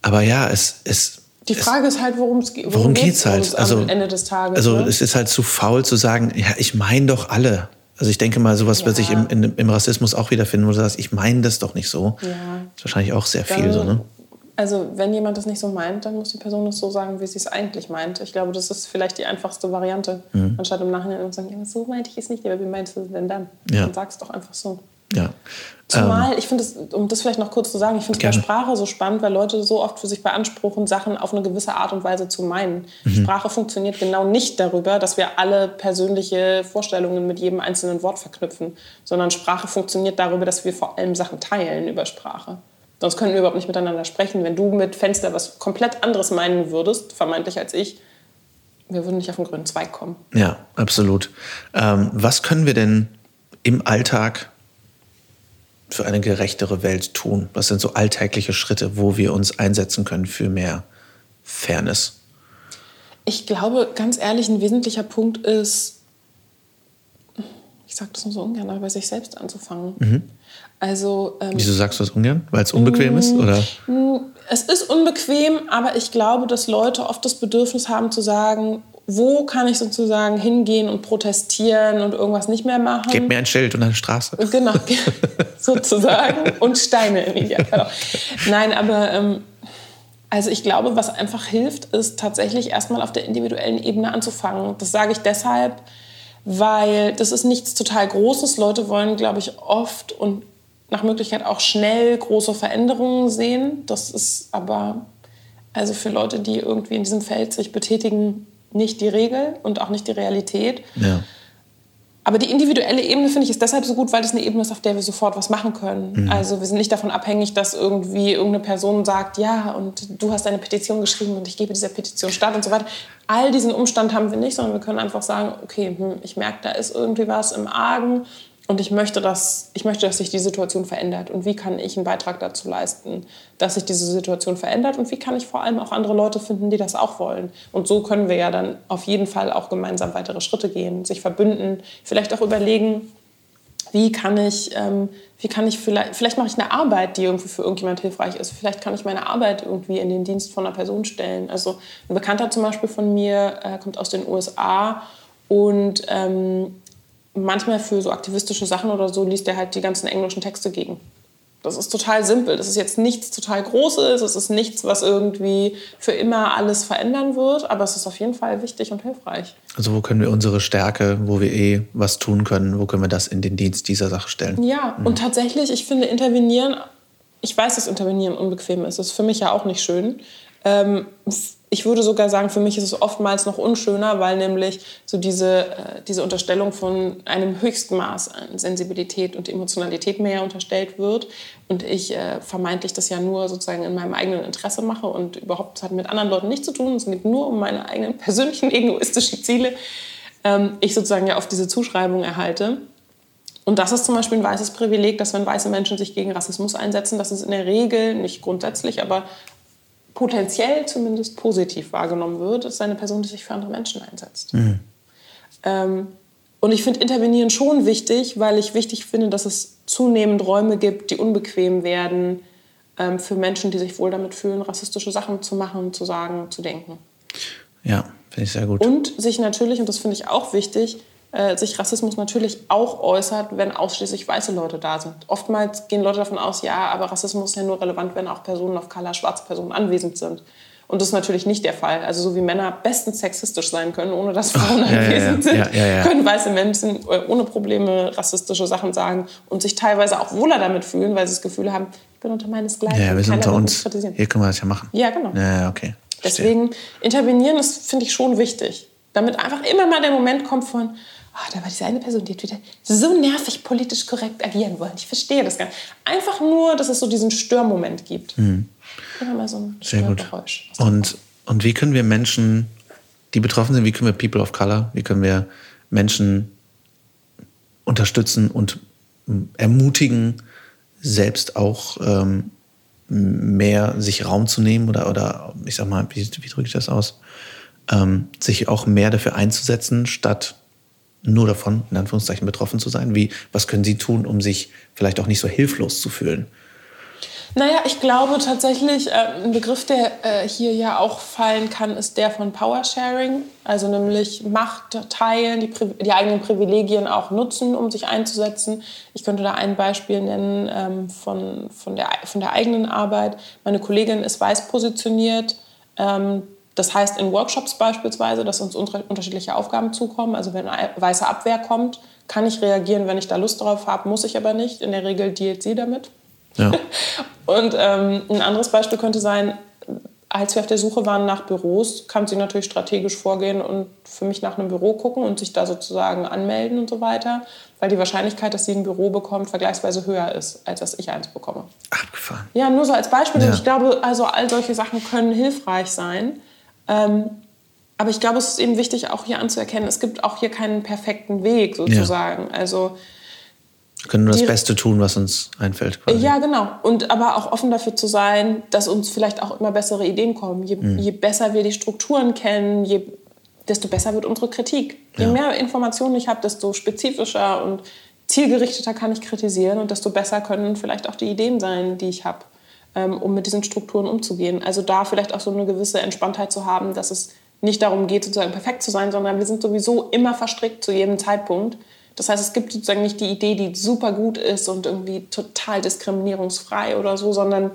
Aber ja, es, es, Die Frage ist halt, worum es geht. worum geht's halt? uns Also, am Ende des Tages. also ne? es ist halt zu faul zu sagen, ja, ich meine doch alle. Also ich denke mal, sowas wird Ja. sich im, in, im Rassismus auch wiederfinden, wo du sagst, ich meine das doch nicht so. Ja. ist wahrscheinlich auch sehr viel Dann- so, ne? Also wenn jemand das nicht so meint, dann muss die Person das so sagen, wie sie es eigentlich meint. Ich glaube, das ist vielleicht die einfachste Variante, Mhm. anstatt im Nachhinein zu sagen, ja, so meinte ich es nicht, aber wie meinst du es denn dann? Ja. Dann sag's doch einfach so. Ja. Zumal, ich finde es, um das vielleicht noch kurz zu sagen, ich finde es bei Ähm. Sprache so spannend, weil Leute so oft für sich beanspruchen, Sachen auf eine gewisse Art und Weise zu meinen. Mhm. Sprache funktioniert genau nicht darüber, dass wir alle persönliche Vorstellungen mit jedem einzelnen Wort verknüpfen, sondern Sprache funktioniert darüber, dass wir vor allem Sachen teilen über Sprache. Sonst können wir überhaupt nicht miteinander sprechen. Wenn du mit Fenster was komplett anderes meinen würdest, vermeintlich als ich, wir würden nicht auf den grünen Zweig kommen. Ja, absolut. Ähm, was können wir denn im Alltag für eine gerechtere Welt tun? Was sind so alltägliche Schritte, wo wir uns einsetzen können für mehr Fairness? Ich glaube, ganz ehrlich, ein wesentlicher Punkt ist, ich sage das nur so ungern, aber bei sich selbst anzufangen. Mhm. Also, ähm, Wieso sagst du das ungern? Weil es unbequem ist? Oder? Es ist unbequem, aber ich glaube, dass Leute oft das Bedürfnis haben zu sagen, wo kann ich sozusagen hingehen und protestieren und irgendwas nicht mehr machen? Gib mir ein Schild und eine Straße. Genau, sozusagen. Und Steine im Idealfall. Nein, aber ähm, also ich glaube, was einfach hilft, ist tatsächlich erstmal auf der individuellen Ebene anzufangen. Das sage ich deshalb, weil das ist nichts total Großes. Leute wollen, glaube ich, oft und nach Möglichkeit auch schnell große Veränderungen sehen. Das ist aber also für Leute, die irgendwie in diesem Feld sich betätigen, nicht die Regel und auch nicht die Realität. Ja. Aber die individuelle Ebene finde ich ist deshalb so gut, weil das eine Ebene ist, auf der wir sofort was machen können. Mhm. Also wir sind nicht davon abhängig, dass irgendwie irgendeine Person sagt, ja, und du hast eine Petition geschrieben und ich gebe dieser Petition statt und so weiter. All diesen Umstand haben wir nicht, sondern wir können einfach sagen, okay, hm, ich merke, da ist irgendwie was im Argen und ich möchte, dass, ich möchte, dass sich die Situation verändert. Und wie kann ich einen Beitrag dazu leisten, dass sich diese Situation verändert? Und wie kann ich vor allem auch andere Leute finden, die das auch wollen? Und so können wir ja dann auf jeden Fall auch gemeinsam weitere Schritte gehen, sich verbünden, vielleicht auch überlegen, wie kann ich, ähm, wie kann ich vielleicht, vielleicht mache ich eine Arbeit, die irgendwie für irgendjemand hilfreich ist. Vielleicht kann ich meine Arbeit irgendwie in den Dienst von einer Person stellen. Also ein Bekannter zum Beispiel von mir äh, kommt aus den USA und ähm, manchmal für so aktivistische Sachen oder so liest er halt die ganzen englischen Texte gegen. Das ist total simpel. Das ist jetzt nichts total Großes. Es ist nichts, was irgendwie für immer alles verändern wird. Aber es ist auf jeden Fall wichtig und hilfreich. Also wo können wir unsere Stärke, wo wir eh was tun können, wo können wir das in den Dienst dieser Sache stellen? Ja, mhm. und tatsächlich, ich finde intervenieren, ich weiß, dass intervenieren unbequem ist. Das ist für mich ja auch nicht schön. Ähm, ich würde sogar sagen, für mich ist es oftmals noch unschöner, weil nämlich so diese, äh, diese Unterstellung von einem höchsten Maß an Sensibilität und Emotionalität mehr unterstellt wird und ich äh, vermeintlich das ja nur sozusagen in meinem eigenen Interesse mache und überhaupt hat mit anderen Leuten nichts zu tun. Es geht nur um meine eigenen persönlichen egoistischen Ziele. Ähm, ich sozusagen ja auf diese Zuschreibung erhalte. Und das ist zum Beispiel ein weißes Privileg, dass wenn weiße Menschen sich gegen Rassismus einsetzen, dass es in der Regel, nicht grundsätzlich, aber potenziell zumindest positiv wahrgenommen wird, ist eine Person, die sich für andere Menschen einsetzt. Mhm. Ähm, und ich finde Intervenieren schon wichtig, weil ich wichtig finde, dass es zunehmend Räume gibt, die unbequem werden ähm, für Menschen, die sich wohl damit fühlen, rassistische Sachen zu machen, zu sagen, zu denken. Ja, finde ich sehr gut. Und sich natürlich, und das finde ich auch wichtig, äh, sich Rassismus natürlich auch äußert, wenn ausschließlich weiße Leute da sind. Oftmals gehen Leute davon aus, ja, aber Rassismus ist ja nur relevant, wenn auch Personen of Color, schwarze Personen anwesend sind. Und das ist natürlich nicht der Fall. Also so wie Männer bestens sexistisch sein können, ohne dass Frauen Ach, anwesend ja, ja, ja, sind, können weiße Menschen äh, ohne Probleme rassistische Sachen sagen und sich teilweise auch wohler damit fühlen, weil sie das Gefühl haben, ich bin unter meinesgleichen. Ja, wir sind unter uns. Hier können wir das ja machen. Ja, genau. Ja, okay. Deswegen intervenieren, das finde ich schon wichtig. Damit einfach immer mal der Moment kommt von, oh, da war diese eine Person, die hat wieder so nervig politisch korrekt agieren wollen. Ich verstehe das gar nicht. Einfach nur, dass es so diesen Störmoment gibt. Mhm. Immer mal so ein Sehr gut. Und, und wie können wir Menschen, die betroffen sind, wie können wir People of Color, wie können wir Menschen unterstützen und ermutigen, selbst auch ähm, mehr sich Raum zu nehmen oder, oder ich sag mal, wie, wie drücke ich das aus? Ähm, sich auch mehr dafür einzusetzen, statt nur davon, in Anführungszeichen, betroffen zu sein? Wie, was können Sie tun, um sich vielleicht auch nicht so hilflos zu fühlen? Naja, ich glaube tatsächlich, äh, ein Begriff, der äh, hier ja auch fallen kann, ist der von Power Sharing. Also nämlich Macht teilen, die, die, eigenen Privilegien auch nutzen, um sich einzusetzen. Ich könnte da ein Beispiel nennen ähm, von, von, der, von der eigenen Arbeit. Meine Kollegin ist weiß positioniert. Ähm, das heißt in Workshops beispielsweise, dass uns unterschiedliche Aufgaben zukommen. Also wenn eine weiße Abwehr kommt, kann ich reagieren, wenn ich da Lust drauf habe, muss ich aber nicht. In der Regel dealt sie damit. Ja. Und ähm, ein anderes Beispiel könnte sein, als wir auf der Suche waren nach Büros, kann sie natürlich strategisch vorgehen und für mich nach einem Büro gucken und sich da sozusagen anmelden und so weiter, weil die Wahrscheinlichkeit, dass sie ein Büro bekommt, vergleichsweise höher ist, als dass ich eins bekomme. Abgefahren. Ja, nur so als Beispiel. Ja. Ich glaube, also all solche Sachen können hilfreich sein. Ähm, aber ich glaube, es ist eben wichtig, auch hier anzuerkennen, es gibt auch hier keinen perfekten Weg sozusagen. Ja. Also wir können nur das Beste tun, was uns einfällt. Quasi. Ja, genau. Und aber auch offen dafür zu sein, dass uns vielleicht auch immer bessere Ideen kommen. Je, mhm. je besser wir die Strukturen kennen, je, desto besser wird unsere Kritik. Je ja. mehr Informationen ich habe, desto spezifischer und zielgerichteter kann ich kritisieren und desto besser können vielleicht auch die Ideen sein, die ich habe, um mit diesen Strukturen umzugehen. Also da vielleicht auch so eine gewisse Entspanntheit zu haben, dass es nicht darum geht, sozusagen perfekt zu sein, sondern wir sind sowieso immer verstrickt zu jedem Zeitpunkt. Das heißt, es gibt sozusagen nicht die Idee, die super gut ist und irgendwie total diskriminierungsfrei oder so, sondern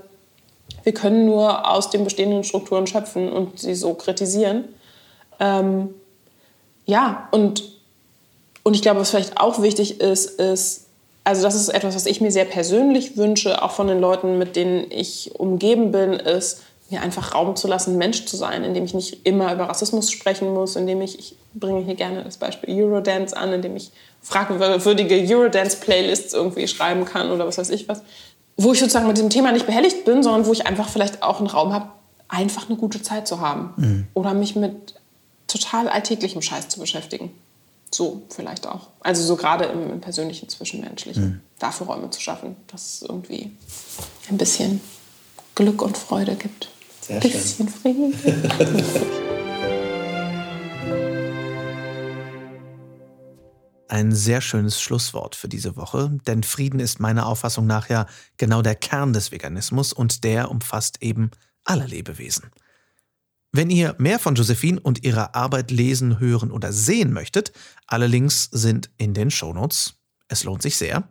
wir können nur aus den bestehenden Strukturen schöpfen und sie so kritisieren. Ähm, ja, und, und ich glaube, was vielleicht auch wichtig ist, ist, also das ist etwas, was ich mir sehr persönlich wünsche, auch von den Leuten, mit denen ich umgeben bin, ist, mir einfach Raum zu lassen, Mensch zu sein, indem ich nicht immer über Rassismus sprechen muss, indem ich, ich bringe hier gerne das Beispiel Eurodance an, indem ich fragwürdige Eurodance-Playlists irgendwie schreiben kann oder was weiß ich was, wo ich sozusagen mit dem Thema nicht behelligt bin, sondern wo ich einfach vielleicht auch einen Raum habe, einfach eine gute Zeit zu haben mhm. oder mich mit total alltäglichem Scheiß zu beschäftigen. So vielleicht auch. Also so gerade im, im persönlichen, zwischenmenschlichen. Mhm. Dafür Räume zu schaffen, dass es irgendwie ein bisschen Glück und Freude gibt. Sehr schön. Bisschen Frieden. Ein sehr schönes Schlusswort für diese Woche, denn Frieden ist meiner Auffassung nach ja genau der Kern des Veganismus und der umfasst eben alle Lebewesen. Wenn ihr mehr von Josephine und ihrer Arbeit lesen, hören oder sehen möchtet, alle Links sind in den Shownotes. Es lohnt sich sehr.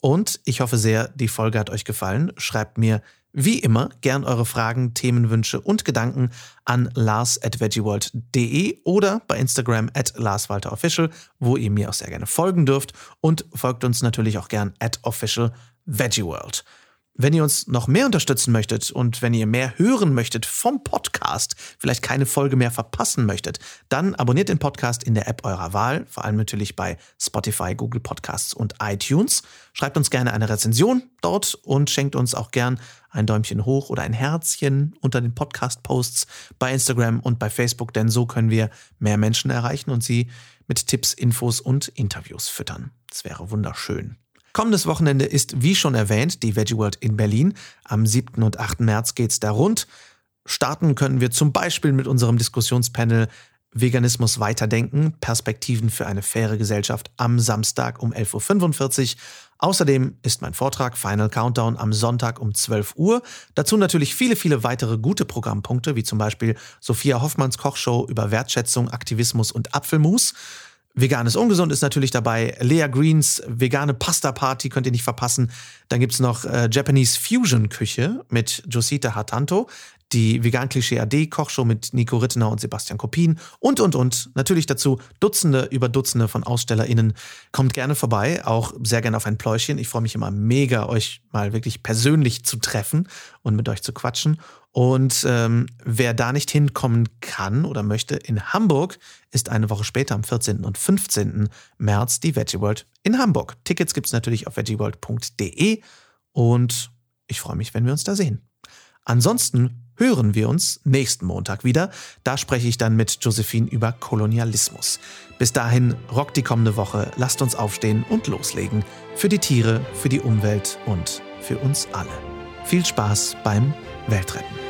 Und ich hoffe sehr, die Folge hat euch gefallen. Schreibt mir wie immer gern eure Fragen, Themenwünsche und Gedanken an lars at veggieworld.de oder bei Instagram at larswalterofficial, wo ihr mir auch sehr gerne folgen dürft und folgt uns natürlich auch gern at official. Wenn ihr uns noch mehr unterstützen möchtet und wenn ihr mehr hören möchtet vom Podcast, vielleicht keine Folge mehr verpassen möchtet, dann abonniert den Podcast in der App eurer Wahl, vor allem natürlich bei Spotify, Google Podcasts und iTunes. Schreibt uns gerne eine Rezension dort und schenkt uns auch gern ein Däumchen hoch oder ein Herzchen unter den Podcast-Posts bei Instagram und bei Facebook, denn so können wir mehr Menschen erreichen und sie mit Tipps, Infos und Interviews füttern. Das wäre wunderschön. Kommendes Wochenende ist, wie schon erwähnt, die Veggie World in Berlin. Am 7. und 8. März geht's da rund. Starten können wir zum Beispiel mit unserem Diskussionspanel Veganismus weiterdenken, Perspektiven für eine faire Gesellschaft am Samstag um 11.45 Uhr. Außerdem ist mein Vortrag Final Countdown am Sonntag um 12 Uhr. Dazu natürlich viele, viele weitere gute Programmpunkte, wie zum Beispiel Sophia Hoffmanns Kochshow über Wertschätzung, Aktivismus und Apfelmus. Veganes Ungesund ist natürlich dabei. Lea Greens vegane Pasta Party könnt ihr nicht verpassen. Dann gibt's noch äh, Japanese Fusion Küche mit Josita Hatanto, die Vegan Klischee AD Kochshow mit Nico Rittener und Sebastian Kopin und, und, und. Natürlich dazu Dutzende über Dutzende von AusstellerInnen. Kommt gerne vorbei, auch sehr gerne auf ein Pläuschen. Ich freue mich immer mega, euch mal wirklich persönlich zu treffen und mit euch zu quatschen. Und ähm, wer da nicht hinkommen kann oder möchte, in Hamburg ist eine Woche später, am 14. und 15. März, die Veggie World in Hamburg. Tickets gibt es natürlich auf veggieworld.de und ich freue mich, wenn wir uns da sehen. Ansonsten hören wir uns nächsten Montag wieder. Da spreche ich dann mit Josephine über Kolonialismus. Bis dahin rockt die kommende Woche. Lasst uns aufstehen und loslegen. Für die Tiere, für die Umwelt und für uns alle. Viel Spaß beim Weltretten.